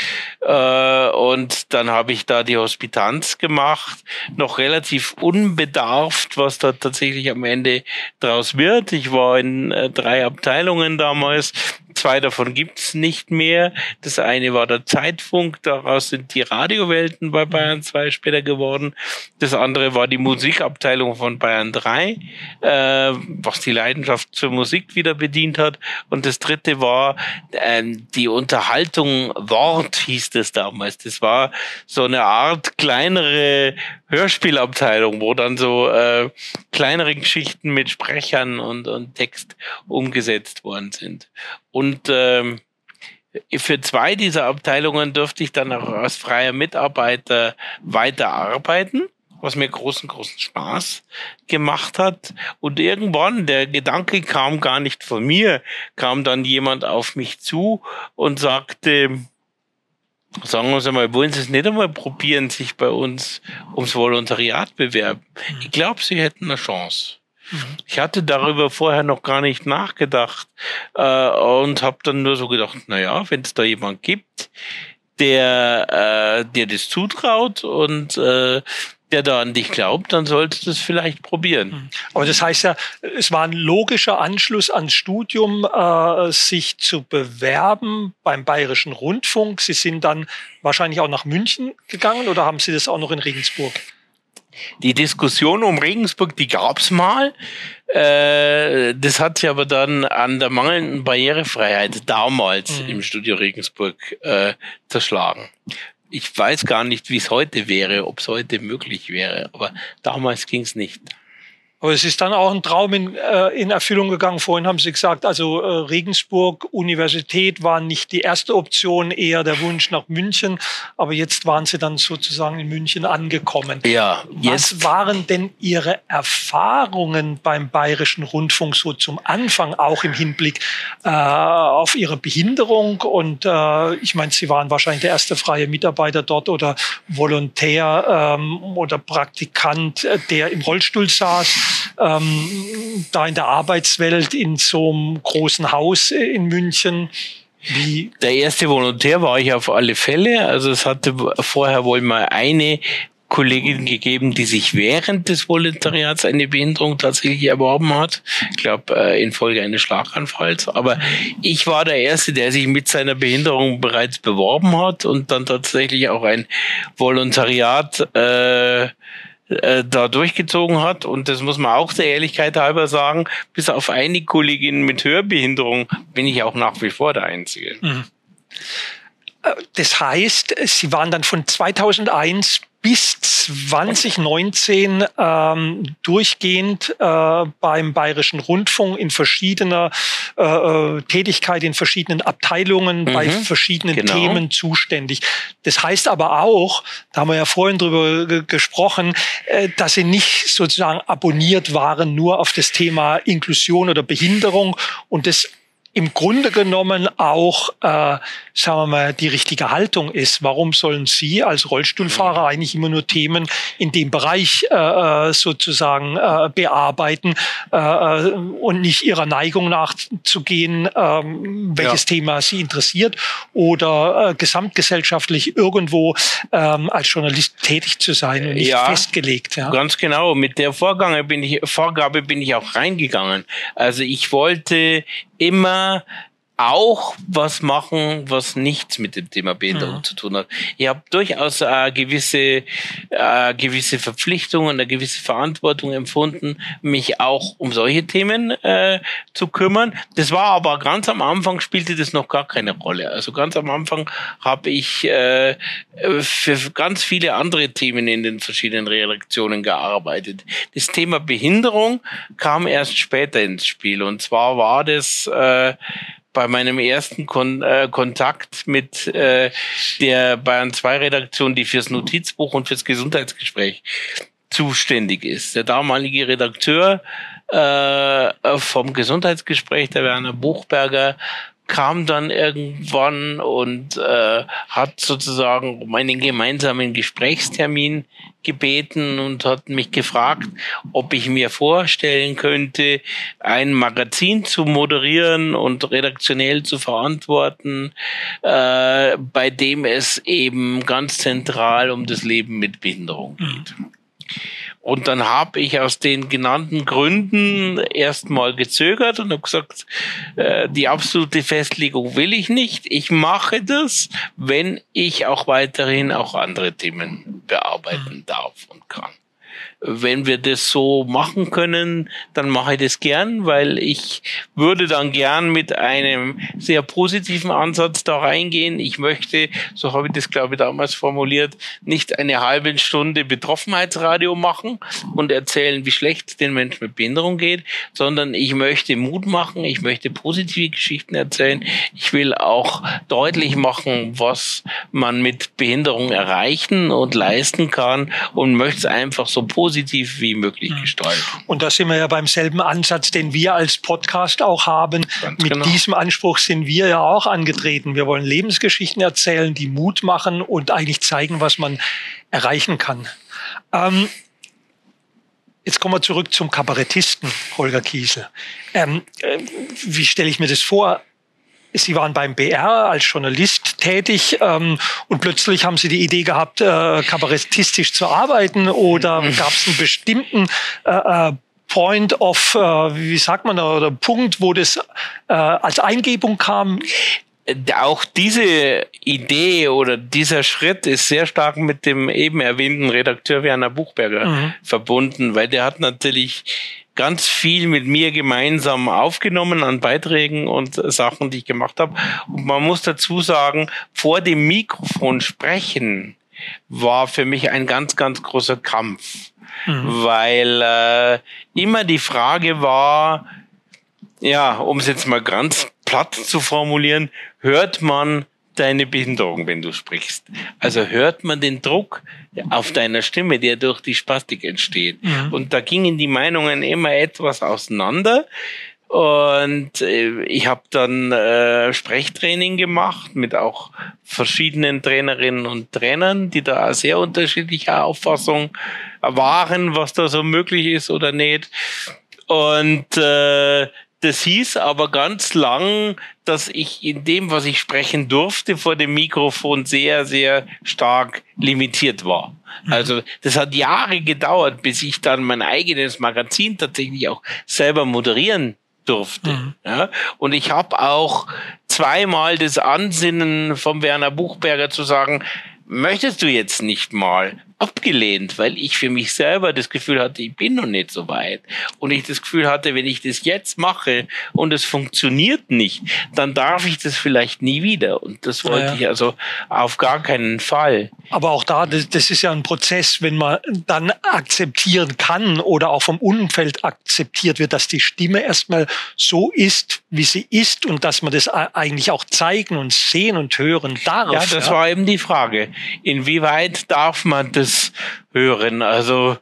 Äh, und dann habe ich da die Hospitanz gemacht, noch relativ unbedarft, was da tatsächlich am Ende draus wird. Ich war in äh, drei Abteilungen damals. Zwei davon gibt's nicht mehr. Das eine war der Zeitfunk, daraus sind die Radiowelten bei Bayern 2 später geworden. Das andere war die Musikabteilung von Bayern 3, äh, was die Leidenschaft zur Musik wieder bedient hat. Und das dritte war äh, die Unterhaltung Wort, hieß das damals. Das war so eine Art kleinere Hörspielabteilung, wo dann so äh, kleinere Geschichten mit Sprechern und, und Text umgesetzt worden sind. Und ähm, für zwei dieser Abteilungen durfte ich dann auch als freier Mitarbeiter weiterarbeiten, was mir großen, großen Spaß gemacht hat. Und irgendwann, der Gedanke kam gar nicht von mir, kam dann jemand auf mich zu und sagte, sagen wir mal, wollen Sie es nicht einmal probieren, sich bei uns ums Volontariat bewerben? Ich glaube, Sie hätten eine Chance. Ich hatte darüber vorher noch gar nicht nachgedacht äh, und habe dann nur so gedacht, na ja, wenn es da jemand gibt, der äh, dir das zutraut und äh, der da an dich glaubt, dann solltest du es vielleicht probieren. Mhm. Aber das heißt ja, es war ein logischer Anschluss ans Studium, äh, sich zu bewerben beim Bayerischen Rundfunk. Sie sind dann wahrscheinlich auch nach München gegangen oder haben Sie das auch noch in Regensburg? Die Diskussion um Regensburg, die gab's mal. Äh, das hat sich aber dann an der mangelnden Barrierefreiheit damals mhm. im Studio Regensburg äh, zerschlagen. Ich weiß gar nicht, wie es heute wäre, ob es heute möglich wäre, aber damals ging's nicht. Aber es ist dann auch ein Traum in, äh, in Erfüllung gegangen. Vorhin haben Sie gesagt, also äh, Regensburg Universität war nicht die erste Option, eher der Wunsch nach München. Aber jetzt waren Sie dann sozusagen in München angekommen. Ja. Jetzt. Was waren denn Ihre Erfahrungen beim Bayerischen Rundfunk so zum Anfang, auch im Hinblick äh, auf Ihre Behinderung? Und äh, ich meine, Sie waren wahrscheinlich der erste freie Mitarbeiter dort oder Volontär ähm, oder Praktikant, äh, der im Rollstuhl saß ähm, da in der Arbeitswelt in so einem großen Haus in München. Wie? Der erste Volontär war ich auf alle Fälle. Also es hatte vorher wohl mal eine Kollegin gegeben, die sich während des Volontariats eine Behinderung tatsächlich erworben hat. Ich glaube, äh, infolge eines Schlaganfalls. Aber ich war der Erste, der sich mit seiner Behinderung bereits beworben hat und dann tatsächlich auch ein Volontariat äh, äh, da durchgezogen hat. Und das muss man auch der Ehrlichkeit halber sagen, bis auf einige Kolleginnen mit Hörbehinderung bin ich auch nach wie vor der Einzige. Mhm. Äh, das heißt, Sie waren dann von 2001 bis 2019 ähm, durchgehend äh, beim Bayerischen Rundfunk in verschiedener äh, äh, Tätigkeit, in verschiedenen Abteilungen, mhm, bei verschiedenen genau. Themen zuständig. Das heißt aber auch, da haben wir ja vorhin drüber gesprochen, äh, dass sie nicht sozusagen abonniert waren nur auf das Thema Inklusion oder Behinderung und das im Grunde genommen auch, äh, sagen wir mal, die richtige Haltung ist. Warum sollen Sie als Rollstuhlfahrer mhm. eigentlich immer nur Themen in dem Bereich äh, äh, sozusagen äh, bearbeiten äh, äh, und nicht Ihrer Neigung nachzugehen, äh, welches ja. Thema Sie interessiert oder äh, gesamtgesellschaftlich irgendwo äh, als Journalist tätig zu sein und nicht ja, festgelegt. Ja, ganz genau. Mit der Vorgabe bin ich, Vorgabe bin ich auch reingegangen. Also ich wollte immer auch was machen, was nichts mit dem Thema Behinderung mhm. zu tun hat. Ich habe durchaus äh, gewisse, äh, gewisse Verpflichtungen, eine gewisse Verantwortung empfunden, mich auch um solche Themen äh, zu kümmern. Das war aber ganz am Anfang spielte das noch gar keine Rolle. Also ganz am Anfang habe ich äh, für ganz viele andere Themen in den verschiedenen Redaktionen gearbeitet. Das Thema Behinderung kam erst später ins Spiel. Und zwar war das äh, bei meinem ersten Kon äh, Kontakt mit äh, der Bayern 2 Redaktion, die fürs Notizbuch und fürs Gesundheitsgespräch zuständig ist. Der damalige Redakteur äh, vom Gesundheitsgespräch, der Werner Buchberger, kam dann irgendwann und äh, hat sozusagen um einen gemeinsamen Gesprächstermin gebeten und hat mich gefragt, ob ich mir vorstellen könnte, ein Magazin zu moderieren und redaktionell zu verantworten, äh, bei dem es eben ganz zentral um das Leben mit Behinderung geht. Und dann habe ich aus den genannten Gründen erstmal gezögert und habe gesagt, äh, die absolute Festlegung will ich nicht. Ich mache das, wenn ich auch weiterhin auch andere Themen bearbeiten darf und kann wenn wir das so machen können, dann mache ich das gern, weil ich würde dann gern mit einem sehr positiven Ansatz da reingehen. Ich möchte, so habe ich das glaube ich damals formuliert, nicht eine halbe Stunde Betroffenheitsradio machen und erzählen, wie schlecht den Menschen mit Behinderung geht, sondern ich möchte Mut machen, ich möchte positive Geschichten erzählen. Ich will auch deutlich machen, was man mit Behinderung erreichen und leisten kann und möchte es einfach so positiv positiv wie möglich hm. gestalten. Und da sind wir ja beim selben Ansatz, den wir als Podcast auch haben. Ganz Mit genau. diesem Anspruch sind wir ja auch angetreten. Wir wollen Lebensgeschichten erzählen, die Mut machen und eigentlich zeigen, was man erreichen kann. Ähm, Jetzt kommen wir zurück zum Kabarettisten Holger Kiesel. Ähm, äh, wie stelle ich mir das vor? Sie waren beim BR als Journalist tätig ähm, und plötzlich haben Sie die Idee gehabt, äh, kabarettistisch zu arbeiten oder mhm. gab es einen bestimmten äh, äh, Point of, äh, wie sagt man oder Punkt, wo das äh, als Eingebung kam? auch diese Idee oder dieser Schritt ist sehr stark mit dem eben erwähnten Redakteur Werner Buchberger mhm. verbunden, weil der hat natürlich ganz viel mit mir gemeinsam aufgenommen an Beiträgen und Sachen, die ich gemacht habe. Und man muss dazu sagen, vor dem Mikrofon sprechen war für mich ein ganz, ganz großer Kampf, mhm. weil äh, immer die Frage war, ja, um es jetzt mal ganz platt zu formulieren, hört man deine Behinderung, wenn du sprichst. Also hört man den Druck auf deiner Stimme, der durch die Spastik entsteht. Mhm. Und da gingen die Meinungen immer etwas auseinander. Und äh, ich habe dann äh, Sprechtraining gemacht mit auch verschiedenen Trainerinnen und Trainern, die da sehr unterschiedlicher Auffassung waren, was da so möglich ist oder nicht. Und äh, das hieß aber ganz lang, dass ich in dem, was ich sprechen durfte, vor dem Mikrofon sehr, sehr stark limitiert war. Mhm. Also das hat Jahre gedauert, bis ich dann mein eigenes Magazin tatsächlich auch selber moderieren durfte. Mhm. Ja, und ich habe auch zweimal das Ansinnen vom Werner Buchberger zu sagen, möchtest du jetzt nicht mal? Abgelehnt, weil ich für mich selber das Gefühl hatte, ich bin noch nicht so weit. Und ich das Gefühl hatte, wenn ich das jetzt mache und es funktioniert nicht, dann darf ich das vielleicht nie wieder. Und das wollte ja, ja. ich also auf gar keinen Fall. Aber auch da, das, das ist ja ein Prozess, wenn man dann akzeptieren kann oder auch vom Umfeld akzeptiert wird, dass die Stimme erstmal so ist, wie sie ist und dass man das eigentlich auch zeigen und sehen und hören darf. Ja, das ja. war eben die Frage. Inwieweit darf man das Gutes hören. Also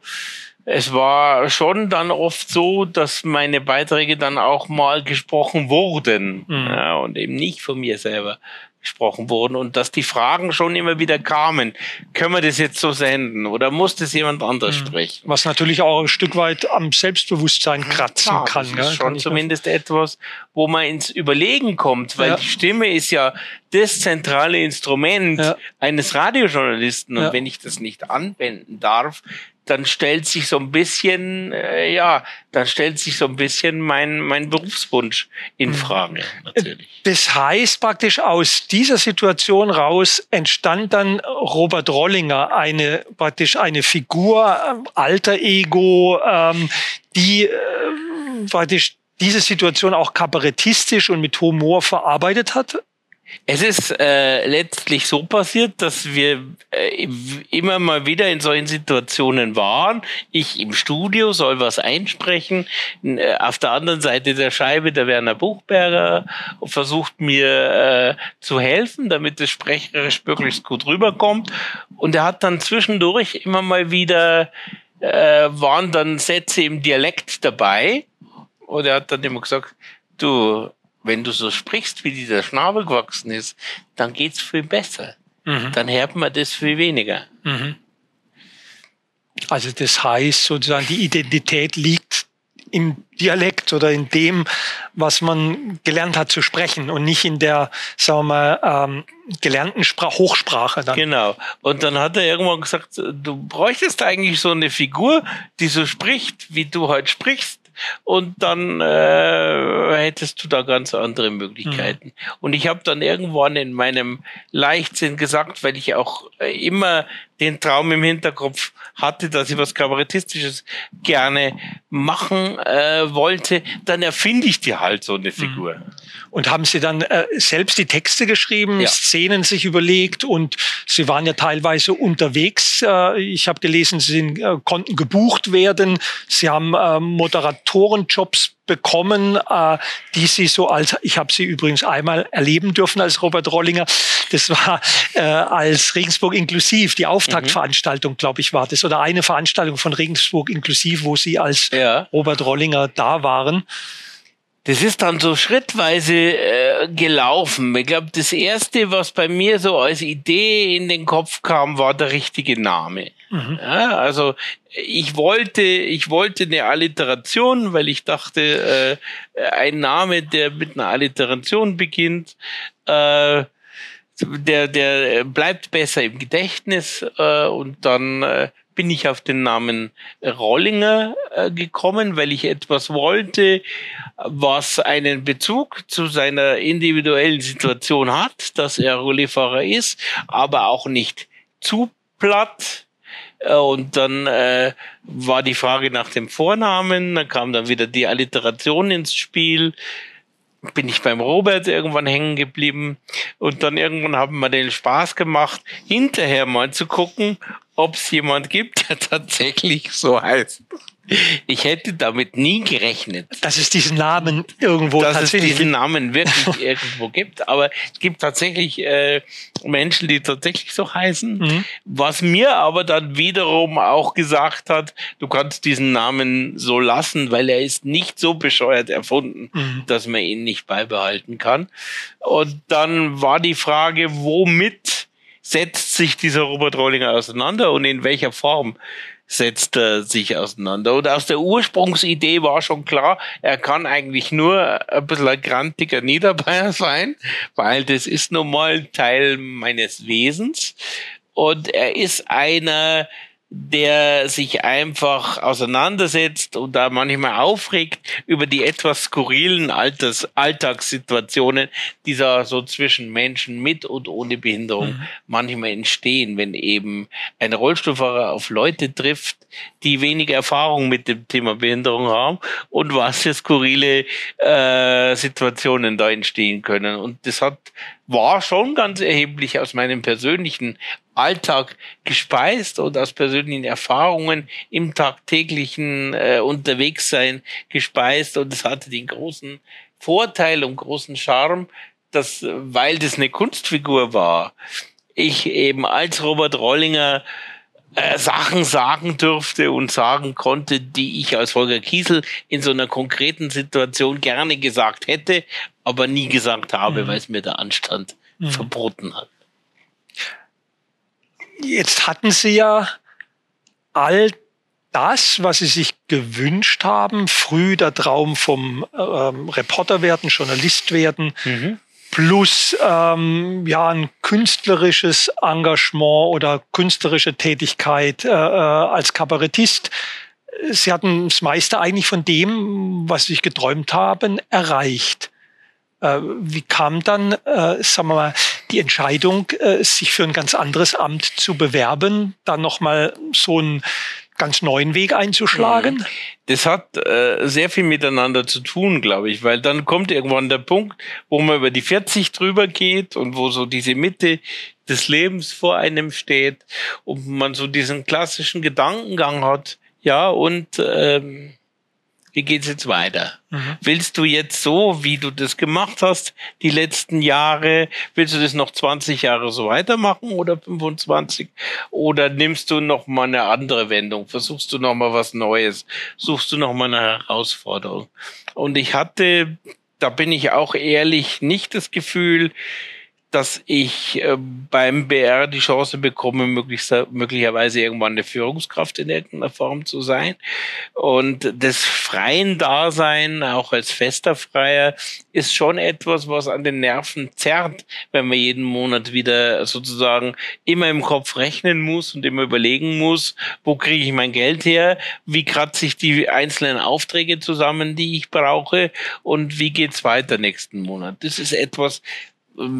es war schon dann oft so, dass meine Beiträge dann auch mal gesprochen wurden mhm. ja, und eben nicht von mir selber gesprochen wurden und dass die Fragen schon immer wieder kamen. Können wir das jetzt so senden oder muss das jemand anders mhm. sprechen? Was natürlich auch ein Stück weit am Selbstbewusstsein kratzen ja, kann. Das ist ja, schon zumindest etwas, wo man ins Überlegen kommt, weil ja. die Stimme ist ja das zentrale Instrument ja. eines Radiojournalisten und wenn ich das nicht anwenden darf, dann stellt sich so ein bisschen, äh, ja, dann stellt sich so ein bisschen mein, mein Berufswunsch in mhm. Frage, natürlich. Das heißt praktisch aus dieser Situation raus entstand dann Robert Rollinger, eine, praktisch eine Figur, äh, alter Ego, ähm, die äh, praktisch diese Situation auch kabarettistisch und mit Humor verarbeitet hat? Es ist äh, letztlich so passiert, dass wir äh, immer mal wieder in solchen Situationen waren. Ich im Studio soll was einsprechen. Äh, auf der anderen Seite der Scheibe der Werner Buchberger versucht mir äh, zu helfen, damit es sprecherisch möglichst gut rüberkommt. Und er hat dann zwischendurch immer mal wieder äh, waren dann Sätze im Dialekt dabei. Und er hat dann immer gesagt, du, wenn du so sprichst, wie dieser Schnabel gewachsen ist, dann geht's viel besser. Mhm. Dann hört man das viel weniger. Mhm. Also das heißt sozusagen, die Identität liegt in Dialekt oder in dem, was man gelernt hat zu sprechen und nicht in der, sagen wir mal, ähm, gelernten Sprach Hochsprache. Dann. Genau. Und dann hat er irgendwann gesagt, du bräuchtest eigentlich so eine Figur, die so spricht, wie du heute sprichst und dann äh, hättest du da ganz andere Möglichkeiten. Mhm. Und ich habe dann irgendwann in meinem Leichtsinn gesagt, weil ich auch äh, immer den Traum im Hinterkopf hatte, dass ich was Kabarettistisches gerne machen äh, wollte, dann erfinde ich dir halt so eine Figur. Mhm. Und haben Sie dann äh, selbst die Texte geschrieben, ja. Szenen sich überlegt und Sie waren ja teilweise unterwegs. Äh, ich habe gelesen, Sie sind, äh, konnten gebucht werden. Sie haben äh, Moderatorenjobs bekommen, äh, die Sie so als, ich habe Sie übrigens einmal erleben dürfen als Robert Rollinger. Das war äh, als Regensburg inklusiv, die Auftaktveranstaltung, glaube ich, war das. Oder eine Veranstaltung von Regensburg inklusiv, wo Sie als ja. Robert Rollinger da waren. Das ist dann so schrittweise äh, gelaufen. Ich glaube, das erste, was bei mir so als Idee in den Kopf kam, war der richtige Name. Mhm. Ja, also ich wollte, ich wollte eine Alliteration, weil ich dachte, äh, ein Name, der mit einer Alliteration beginnt, äh, der, der bleibt besser im Gedächtnis äh, und dann äh, bin ich auf den Namen Rollinger äh, gekommen, weil ich etwas wollte, was einen Bezug zu seiner individuellen Situation hat, dass er Rollifahrer ist, aber auch nicht zu platt. Äh, und dann äh, war die Frage nach dem Vornamen, dann kam dann wieder die Alliteration ins Spiel bin ich beim Robert irgendwann hängen geblieben und dann irgendwann haben wir den Spaß gemacht, hinterher mal zu gucken, ob es jemand gibt, der tatsächlich so heißt. Ich hätte damit nie gerechnet. Dass es diesen Namen irgendwo dass tatsächlich es diesen Namen wirklich irgendwo gibt. Aber es gibt tatsächlich äh, Menschen, die tatsächlich so heißen. Mhm. Was mir aber dann wiederum auch gesagt hat, du kannst diesen Namen so lassen, weil er ist nicht so bescheuert erfunden, mhm. dass man ihn nicht beibehalten kann. Und dann war die Frage, womit setzt sich dieser Robert Rollinger auseinander und in welcher Form setzt er sich auseinander. Und aus der Ursprungsidee war schon klar, er kann eigentlich nur ein bisschen ein grantiger Niederbayer sein, weil das ist nun mal Teil meines Wesens. Und er ist einer, der sich einfach auseinandersetzt und da manchmal aufregt über die etwas skurrilen Alters Alltagssituationen, die da so zwischen Menschen mit und ohne Behinderung mhm. manchmal entstehen, wenn eben ein Rollstuhlfahrer auf Leute trifft, die wenig Erfahrung mit dem Thema Behinderung haben und was für skurrile äh, Situationen da entstehen können. Und das hat war schon ganz erheblich aus meinem persönlichen Alltag gespeist und aus persönlichen Erfahrungen im tagtäglichen äh, Unterwegssein gespeist. Und es hatte den großen Vorteil und großen Charme, dass, weil das eine Kunstfigur war, ich eben als Robert Rollinger äh, Sachen sagen durfte und sagen konnte, die ich als Holger Kiesel in so einer konkreten Situation gerne gesagt hätte, aber nie gesagt habe, mhm. weil es mir der Anstand mhm. verboten hat. Jetzt hatten Sie ja all das, was Sie sich gewünscht haben, früh der Traum vom ähm, Reporter werden, Journalist werden, mhm. plus ähm, ja ein künstlerisches Engagement oder künstlerische Tätigkeit äh, äh als Kabarettist. Sie hatten das meiste eigentlich von dem, was Sie sich geträumt haben, erreicht. Äh, wie kam dann, äh, sagen wir mal, die Entscheidung, äh, sich für ein ganz anderes Amt zu bewerben, dann nochmal so einen ganz neuen Weg einzuschlagen? Mhm. Das hat äh, sehr viel miteinander zu tun, glaube ich, weil dann kommt irgendwann der Punkt, wo man über die 40 drüber geht und wo so diese Mitte des Lebens vor einem steht und man so diesen klassischen Gedankengang hat, ja, und ähm, wie geht's jetzt weiter? Mhm. Willst du jetzt so, wie du das gemacht hast, die letzten Jahre, willst du das noch 20 Jahre so weitermachen oder 25? Oder nimmst du noch mal eine andere Wendung? Versuchst du noch mal was Neues? Suchst du noch mal eine Herausforderung? Und ich hatte, da bin ich auch ehrlich, nicht das Gefühl, dass ich äh, beim BR die Chance bekomme, möglicherweise irgendwann eine Führungskraft in irgendeiner Form zu sein. Und das freien Dasein, auch als fester Freier, ist schon etwas, was an den Nerven zerrt, wenn man jeden Monat wieder sozusagen immer im Kopf rechnen muss und immer überlegen muss, wo kriege ich mein Geld her, wie kratze ich die einzelnen Aufträge zusammen, die ich brauche und wie geht's weiter nächsten Monat. Das ist etwas,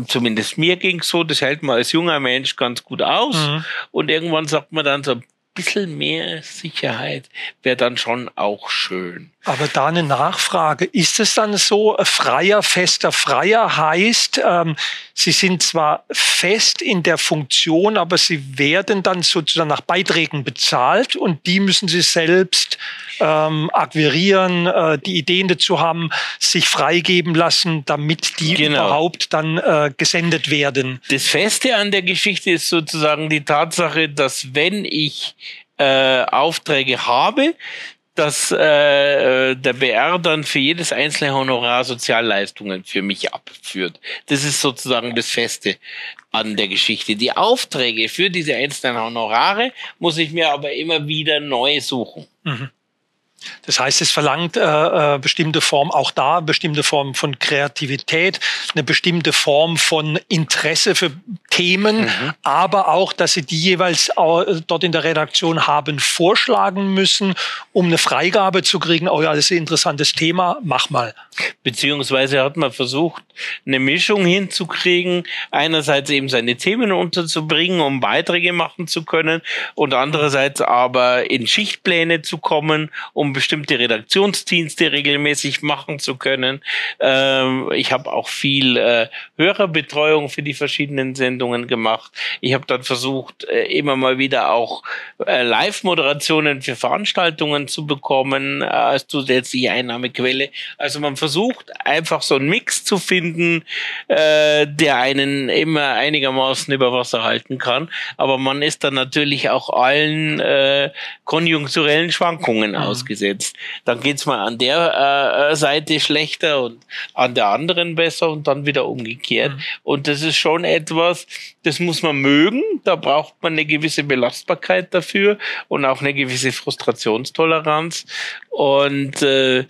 zumindest mir ging's so, das hält man als junger Mensch ganz gut aus. Mhm. Und irgendwann sagt man dann so ein bisschen mehr Sicherheit wäre dann schon auch schön. Aber da eine Nachfrage. Ist es dann so, freier, fester Freier heißt, ähm, Sie sind zwar fest in der Funktion, aber Sie werden dann sozusagen nach Beiträgen bezahlt und die müssen Sie selbst ähm, akquirieren, äh, die Ideen dazu haben, sich freigeben lassen, damit die genau. überhaupt dann äh, gesendet werden. Das Feste an der Geschichte ist sozusagen die Tatsache, dass wenn ich äh, Aufträge habe, dass äh, der BR dann für jedes einzelne Honorar Sozialleistungen für mich abführt. Das ist sozusagen das Feste an der Geschichte. Die Aufträge für diese einzelnen Honorare muss ich mir aber immer wieder neu suchen. Mhm. Das heißt, es verlangt äh, äh, bestimmte Form, auch da bestimmte Form von Kreativität, eine bestimmte Form von Interesse für Themen, mhm. aber auch, dass sie die jeweils äh, dort in der Redaktion haben vorschlagen müssen, um eine Freigabe zu kriegen. Oh ja, das ist ein interessantes Thema, mach mal. Beziehungsweise hat man versucht, eine Mischung hinzukriegen, einerseits eben seine Themen unterzubringen, um Beiträge machen zu können, und andererseits aber in Schichtpläne zu kommen, um bestimmte Redaktionsdienste regelmäßig machen zu können. Ähm, ich habe auch viel äh, Hörerbetreuung für die verschiedenen Sendungen gemacht. Ich habe dann versucht, äh, immer mal wieder auch äh, Live-Moderationen für Veranstaltungen zu bekommen äh, als zusätzliche Einnahmequelle. Also man versucht einfach so einen Mix zu finden, äh, der einen immer einigermaßen über Wasser halten kann. Aber man ist dann natürlich auch allen äh, konjunkturellen Schwankungen mhm. ausgesetzt. Dann geht's mal an der äh, Seite schlechter und an der anderen besser und dann wieder umgekehrt. Mhm. Und das ist schon etwas, das muss man mögen. Da braucht man eine gewisse Belastbarkeit dafür und auch eine gewisse Frustrationstoleranz. Und äh,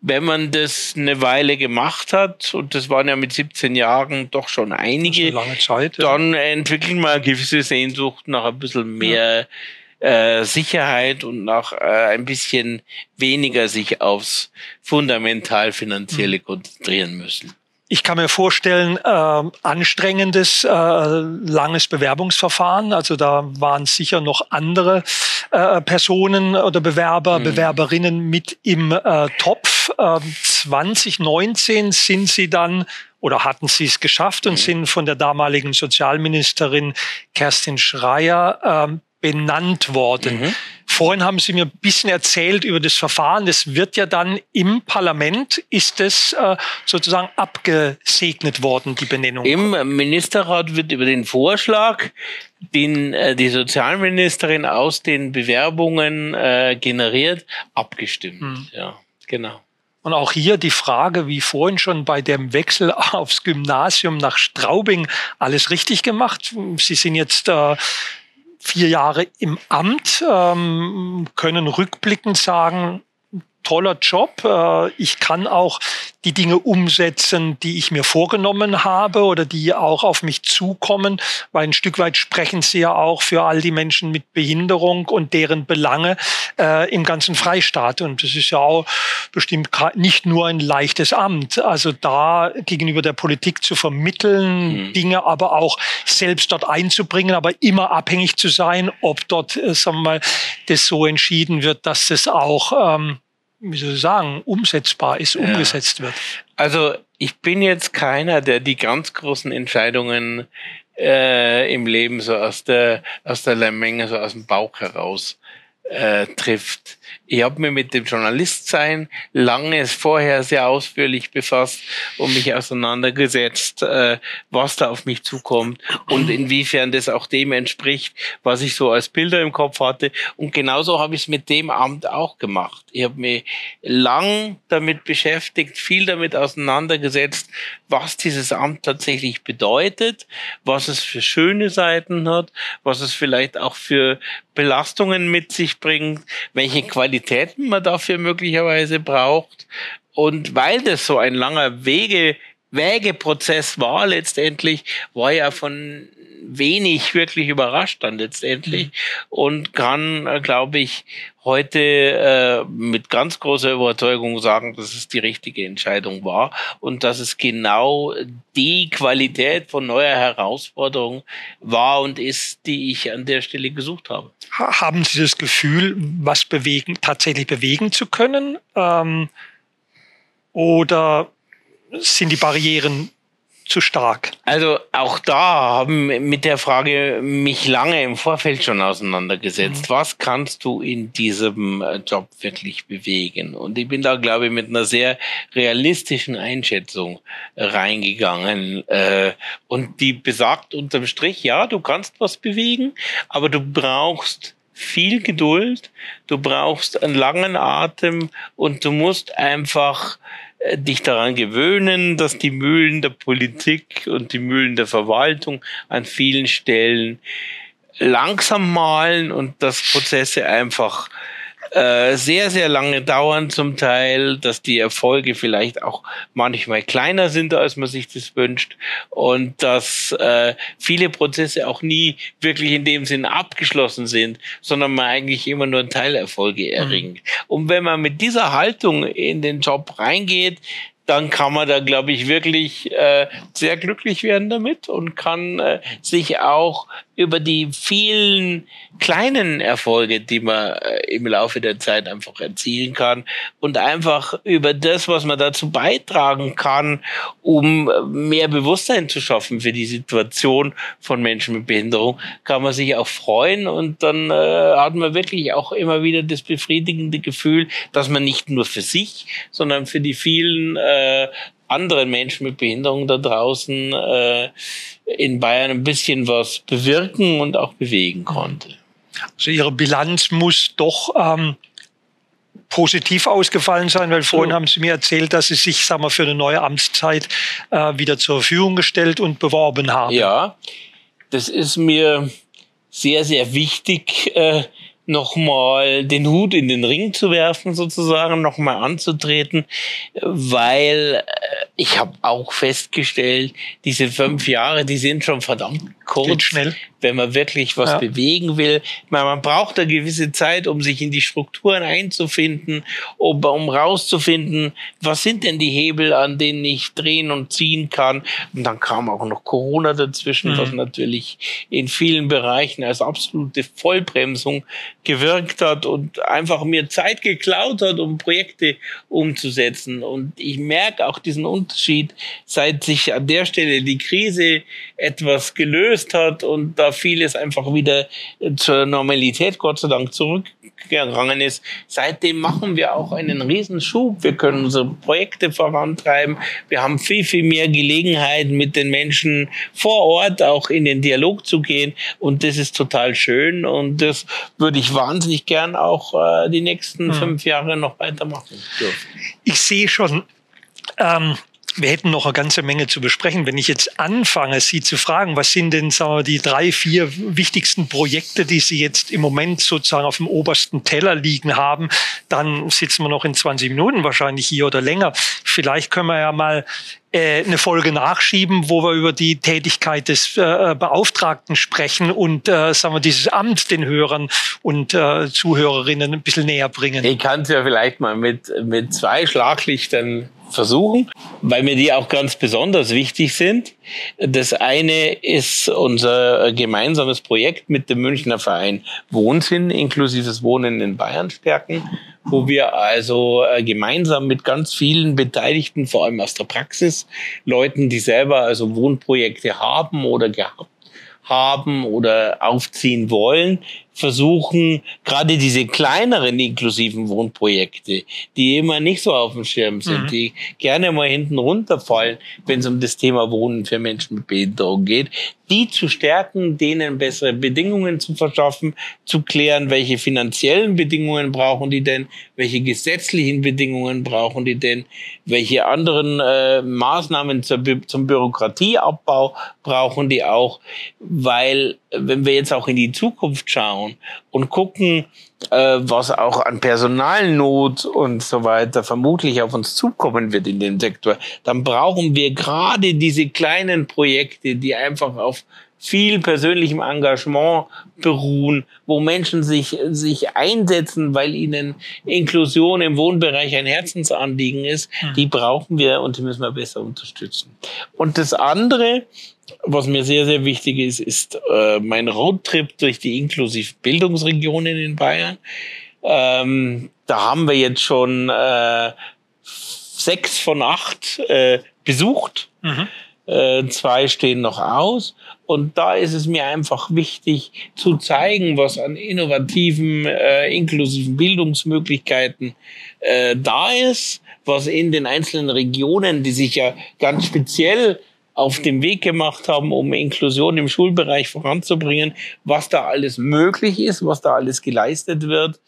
wenn man das eine Weile gemacht hat, und das waren ja mit 17 Jahren doch schon einige, Zeit, dann ja. entwickelt man eine gewisse Sehnsucht nach ein bisschen mehr ja. Äh, Sicherheit und noch äh, ein bisschen weniger sich aufs fundamental finanzielle mhm. konzentrieren müssen. Ich kann mir vorstellen, äh, anstrengendes, äh, langes Bewerbungsverfahren. Also da waren sicher noch andere äh, Personen oder Bewerber, mhm. Bewerberinnen mit im äh, Topf. Äh, 2019 sind sie dann oder hatten sie es geschafft und mhm. sind von der damaligen Sozialministerin Kerstin Schreier äh, benannt worden. Mhm. Vorhin haben Sie mir ein bisschen erzählt über das Verfahren. Das wird ja dann im Parlament, ist es äh, sozusagen abgesegnet worden, die Benennung? Im Ministerrat wird über den Vorschlag, den äh, die Sozialministerin aus den Bewerbungen äh, generiert, abgestimmt. Mhm. Ja, genau. Und auch hier die Frage, wie vorhin schon bei dem Wechsel aufs Gymnasium nach Straubing, alles richtig gemacht? Sie sind jetzt äh, vier Jahre im Amt, ähm, können rückblickend sagen, toller Job. Äh, ich kann auch die Dinge umsetzen, die ich mir vorgenommen habe oder die auch auf mich zukommen, weil ein Stück weit sprechen sie ja auch für all die Menschen mit Behinderung und deren Belange äh, im ganzen Freistaat. Und das ist ja auch bestimmt nicht nur ein leichtes Amt. Also da gegenüber der Politik zu vermitteln, mhm. Dinge aber auch selbst dort einzubringen, aber immer abhängig zu sein, ob dort, äh, sagen wir mal, das so entschieden wird, dass das auch ähm, wie soll ich sagen, umsetzbar ist, umgesetzt wird. Also ich bin jetzt keiner, der die ganz großen Entscheidungen äh, im Leben so aus der aus der Menge, so aus dem Bauch heraus äh, trifft. Ich habe mir mit dem Journalistsein lange vorher sehr ausführlich befasst und mich auseinandergesetzt, äh, was da auf mich zukommt und inwiefern das auch dem entspricht, was ich so als Bilder im Kopf hatte. Und genauso habe ich es mit dem Amt auch gemacht. Ich habe mich lang damit beschäftigt, viel damit auseinandergesetzt, was dieses Amt tatsächlich bedeutet, was es für schöne Seiten hat, was es vielleicht auch für Belastungen mit sich bringt, welche Qualitäten man dafür möglicherweise braucht. Und weil das so ein langer Wege, Wägeprozess war letztendlich, war ja von wenig wirklich überrascht dann letztendlich mhm. und kann, äh, glaube ich, heute äh, mit ganz großer Überzeugung sagen, dass es die richtige Entscheidung war und dass es genau die Qualität von neuer Herausforderung war und ist, die ich an der Stelle gesucht habe. Haben Sie das Gefühl, was bewegen, tatsächlich bewegen zu können? Ähm, oder sind die Barrieren zu stark? Also auch da haben mit der Frage mich lange im Vorfeld schon auseinandergesetzt. Mhm. Was kannst du in diesem äh, Job wirklich bewegen? Und ich bin da, glaube ich, mit einer sehr realistischen Einschätzung reingegangen. Äh, und die besagt unterm Strich, ja, du kannst was bewegen, aber du brauchst viel Geduld, du brauchst einen langen Atem und du musst einfach äh, dich daran gewöhnen, dass die Mühlen der Politik und die Mühlen der Verwaltung an vielen Stellen langsam malen und dass Prozesse einfach äh, sehr, sehr lange dauern zum Teil, dass die Erfolge vielleicht auch manchmal kleiner sind, als man sich das wünscht und dass äh, viele Prozesse auch nie wirklich in dem Sinn abgeschlossen sind, sondern man eigentlich immer nur Teilerfolge mhm. erringt. Mhm. Und wenn man mit dieser Haltung in den Job reingeht, dann kann man da, glaube ich, wirklich äh, sehr glücklich werden damit und kann äh, sich auch über die vielen kleinen Erfolge, die man äh, im Laufe der Zeit einfach erzielen kann und einfach über das, was man dazu beitragen kann, um mehr Bewusstsein zu schaffen für die Situation von Menschen mit Behinderung, kann man sich auch freuen und dann äh, hat man wirklich auch immer wieder das befriedigende Gefühl, dass man nicht nur für sich, sondern für die vielen äh, anderen Menschen mit Behinderung da draußen äh, in Bayern ein bisschen was bewirken und auch bewegen konnte. Also Ihre Bilanz muss doch ähm, positiv ausgefallen sein, weil vorhin haben Sie mir erzählt, dass Sie sich, sagen wir, für eine neue Amtszeit äh, wieder zur Verfügung gestellt und beworben haben. Ja, das ist mir sehr, sehr wichtig, äh, nochmal den Hut in den Ring zu werfen, sozusagen, nochmal anzutreten, weil äh, ich habe auch festgestellt, diese fünf Jahre, die sind schon verdammt kurz, schnell. wenn man wirklich was ja. bewegen will. Man, man braucht eine gewisse Zeit, um sich in die Strukturen einzufinden, um, um rauszufinden, was sind denn die Hebel, an denen ich drehen und ziehen kann. Und dann kam auch noch Corona dazwischen, mhm. was natürlich in vielen Bereichen als absolute Vollbremsung gewirkt hat und einfach mir Zeit geklaut hat, um Projekte umzusetzen. Und ich merke auch diesen Unterschied, seit sich an der Stelle die Krise etwas gelöst hat und da vieles einfach wieder zur Normalität Gott sei Dank zurückgegangen ist. Seitdem machen wir auch einen Riesenschub. Wir können unsere Projekte vorantreiben. Wir haben viel, viel mehr Gelegenheit, mit den Menschen vor Ort auch in den Dialog zu gehen. Und das ist total schön. Und das würde ich wahnsinnig gern auch äh, die nächsten hm. fünf Jahre noch weitermachen dürfen. Ich sehe schon, ähm, wir hätten noch eine ganze Menge zu besprechen. Wenn ich jetzt anfange, Sie zu fragen, was sind denn sagen wir, die drei, vier wichtigsten Projekte, die Sie jetzt im Moment sozusagen auf dem obersten Teller liegen haben, dann sitzen wir noch in 20 Minuten wahrscheinlich hier oder länger. Vielleicht können wir ja mal eine Folge nachschieben, wo wir über die Tätigkeit des äh, Beauftragten sprechen und äh, sagen wir dieses Amt den Hörern und äh, Zuhörerinnen ein bisschen näher bringen. Ich kann es ja vielleicht mal mit, mit zwei Schlaglichtern versuchen, weil mir die auch ganz besonders wichtig sind. Das eine ist unser gemeinsames Projekt mit dem Münchner Verein Wohnsinn inklusives Wohnen in Bayern stärken, wo wir also äh, gemeinsam mit ganz vielen Beteiligten, vor allem aus der Praxis, Leuten, die selber also Wohnprojekte haben oder gehabt haben oder aufziehen wollen, versuchen, gerade diese kleineren inklusiven Wohnprojekte, die immer nicht so auf dem Schirm sind, mhm. die gerne mal hinten runterfallen, wenn es um das Thema Wohnen für Menschen mit Behinderung geht, die zu stärken, denen bessere Bedingungen zu verschaffen, zu klären, welche finanziellen Bedingungen brauchen die denn, welche gesetzlichen Bedingungen brauchen die denn, welche anderen äh, Maßnahmen zur, zum Bürokratieabbau brauchen die auch, weil wenn wir jetzt auch in die Zukunft schauen und gucken, äh, was auch an Personalnot und so weiter vermutlich auf uns zukommen wird in dem Sektor, dann brauchen wir gerade diese kleinen Projekte, die einfach auf viel persönlichem Engagement beruhen, wo Menschen sich, sich einsetzen, weil ihnen Inklusion im Wohnbereich ein Herzensanliegen ist, hm. die brauchen wir und die müssen wir besser unterstützen. Und das andere, was mir sehr, sehr wichtig ist, ist äh, mein Roadtrip durch die inklusiv Bildungsregionen in Bayern. Ähm, da haben wir jetzt schon äh, sechs von acht äh, besucht. Mhm. Äh, zwei stehen noch aus. Und da ist es mir einfach wichtig zu zeigen, was an innovativen, äh, inklusiven Bildungsmöglichkeiten äh, da ist, was in den einzelnen Regionen, die sich ja ganz speziell auf dem Weg gemacht haben, um Inklusion im Schulbereich voranzubringen, was da alles möglich ist, was da alles geleistet wird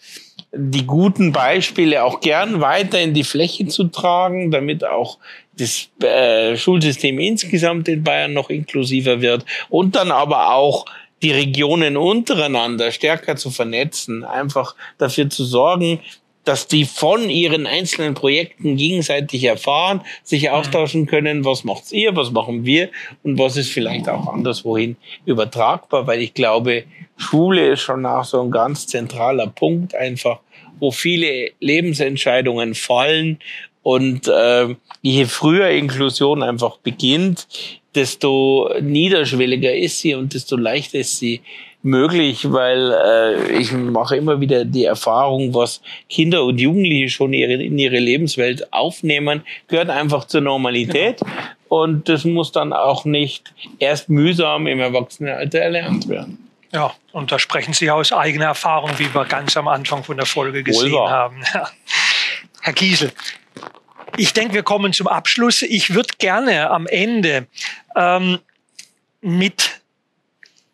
die guten Beispiele auch gern weiter in die Fläche zu tragen, damit auch das äh, Schulsystem insgesamt in Bayern noch inklusiver wird und dann aber auch die Regionen untereinander stärker zu vernetzen, einfach dafür zu sorgen, dass die von ihren einzelnen Projekten gegenseitig erfahren, sich mhm. austauschen können, was macht ihr, was machen wir und was ist vielleicht auch anderswohin übertragbar, weil ich glaube, Schule ist schon auch so ein ganz zentraler Punkt einfach, wo viele Lebensentscheidungen fallen und äh, je früher Inklusion einfach beginnt, desto niederschwelliger ist sie und desto leichter ist sie möglich, weil äh, ich mache immer wieder die Erfahrung, was Kinder und Jugendliche schon ihre, in ihre Lebenswelt aufnehmen, gehört einfach zur Normalität. Genau. Und das muss dann auch nicht erst mühsam im Erwachsenenalter erlernt werden. Ja, und da sprechen Sie aus eigener Erfahrung, wie wir ganz am Anfang von der Folge gesehen Wohlbar. haben. Herr Kiesel, ich denke, wir kommen zum Abschluss. Ich würde gerne am Ende ähm, mit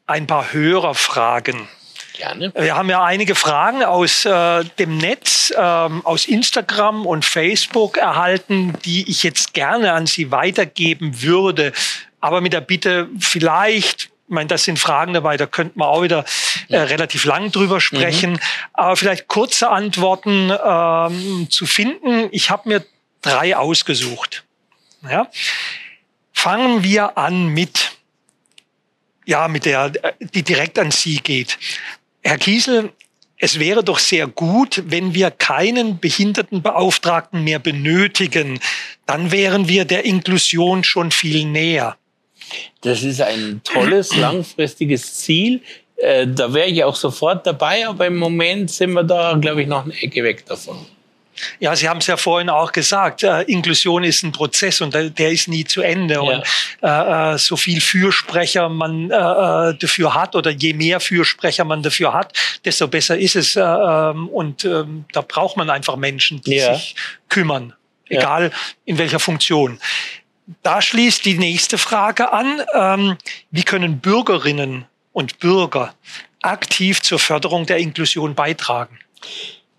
ein paar Hörerfragen Gerne. Wir haben ja einige Fragen aus äh, dem Netz, ähm, aus Instagram und Facebook erhalten, die ich jetzt gerne an Sie weitergeben würde. Aber mit der Bitte, vielleicht, ich meine, das sind Fragen dabei, da könnte man auch wieder äh, relativ lang drüber sprechen. Mhm. Aber vielleicht kurze Antworten ähm, zu finden. Ich habe mir drei ausgesucht. Ja? Fangen wir an mit, ja, mit der, die direkt an Sie geht. Herr Kiesel, es wäre doch sehr gut, wenn wir keinen Behindertenbeauftragten mehr benötigen. Dann wären wir der Inklusion schon viel näher. Das ist ein tolles, langfristiges Ziel. Äh, da wäre ich auch sofort dabei, aber im Moment sind wir da, glaube ich, noch eine Ecke weg davon. Ja, Sie haben es ja vorhin auch gesagt, äh, Inklusion ist ein Prozess und der, der ist nie zu Ende. Ja. Und äh, äh so viel Fürsprecher man äh, äh, dafür hat oder je mehr Fürsprecher man dafür hat, desto besser ist es. Äh, ähm, und äh, da braucht man einfach Menschen, die ja. sich kümmern, egal ja. in welcher Funktion. Da schließt die nächste Frage an. Ähm, wie können Bürgerinnen und Bürger aktiv zur Förderung der Inklusion beitragen?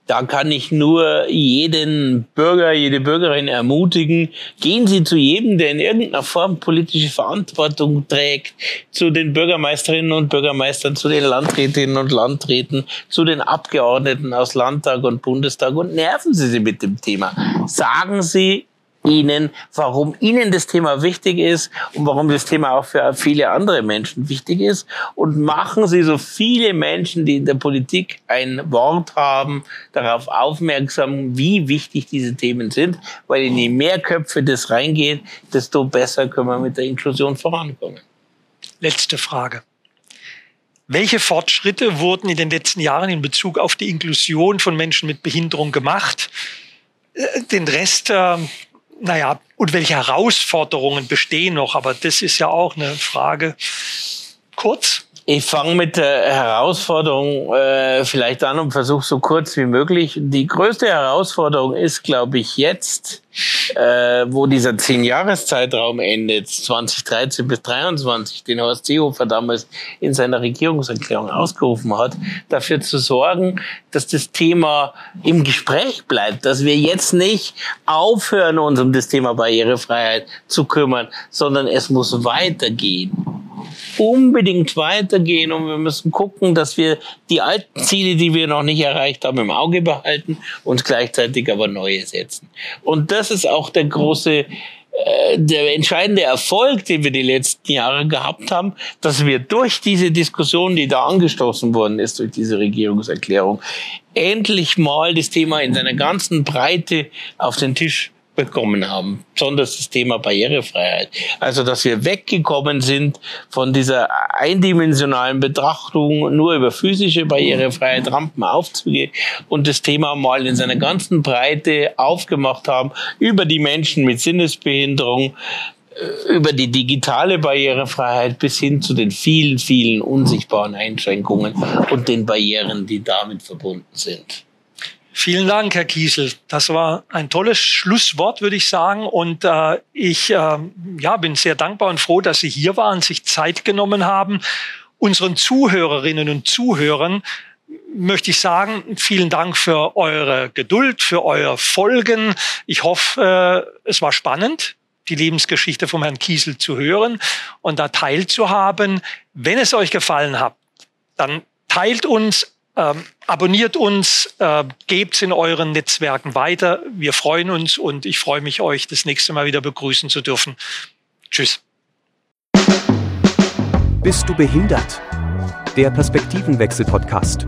Da kann ich nur jeden Bürger, jede Bürgerin ermutigen, gehen Sie zu jedem, der in irgendeiner Form politische Verantwortung trägt, zu den Bürgermeisterinnen und Bürgermeistern, zu den Landrätinnen und Landräten, zu den Abgeordneten aus Landtag und Bundestag und nerven Sie sie mit dem Thema. Sagen Sie, Ihnen, warum Ihnen das Thema wichtig ist und warum das Thema auch für viele andere Menschen wichtig ist. Und machen Sie so viele Menschen, die in der Politik ein Wort haben, darauf aufmerksam, wie wichtig diese Themen sind, weil in je mehr Köpfe das reingeht, desto besser können wir mit der Inklusion vorankommen. Letzte Frage. Welche Fortschritte wurden in den letzten Jahren in Bezug auf die Inklusion von Menschen mit Behinderung gemacht? Äh, den Rest äh, naja, und welche Herausforderungen bestehen noch? Aber das ist ja auch eine Frage. Kurz Ich fange mit der Herausforderung äh, vielleicht an und versuche so kurz wie möglich. Die größte Herausforderung ist, glaube ich, jetzt, äh, wo dieser zehn-Jahres-Zeitraum endet, 2013 bis 2023, den Horst Seehofer damals in seiner Regierungserklärung ausgerufen hat, dafür zu sorgen, dass das Thema im Gespräch bleibt, dass wir jetzt nicht aufhören, uns um das Thema Barrierefreiheit zu kümmern, sondern es muss weitergehen unbedingt weitergehen und wir müssen gucken, dass wir die alten Ziele, die wir noch nicht erreicht haben, im Auge behalten und gleichzeitig aber neue setzen. Und das ist auch der große äh, der entscheidende Erfolg, den wir die letzten Jahre gehabt haben, dass wir durch diese Diskussion, die da angestoßen worden ist, durch diese Regierungserklärung, endlich mal das Thema in seiner ganzen Breite auf den Tisch bekommen haben, besonders das Thema Barrierefreiheit. Also, dass wir weggekommen sind von dieser eindimensionalen Betrachtung nur über physische Barrierefreiheit, Rampen aufzugehen und das Thema mal in seiner ganzen Breite aufgemacht haben über die Menschen mit Sinnesbehinderung, äh, über die digitale Barrierefreiheit bis hin zu den vielen, vielen unsichtbaren Einschränkungen und den Barrieren, die damit verbunden sind. Vielen Dank, Herr Kiesel. Das war ein tolles Schlusswort, würde ich sagen. Und äh, ich äh, ja, bin sehr dankbar und froh, dass Sie hier waren, sich Zeit genommen haben. Unseren Zuhörerinnen und Zuhörern möchte ich sagen, vielen Dank für eure Geduld, für euer Folgen. Ich hoffe, äh, es war spannend, die Lebensgeschichte vom Herrn Kiesel zu hören und da teilzuhaben. Wenn es euch gefallen hat, dann teilt uns ähm, abonniert uns, äh, gebt in euren Netzwerken weiter. Wir freuen uns und ich freue mich, euch das nächste Mal wieder begrüßen zu dürfen. Tschüss. Bist du behindert? Der Perspektivenwechsel-Podcast.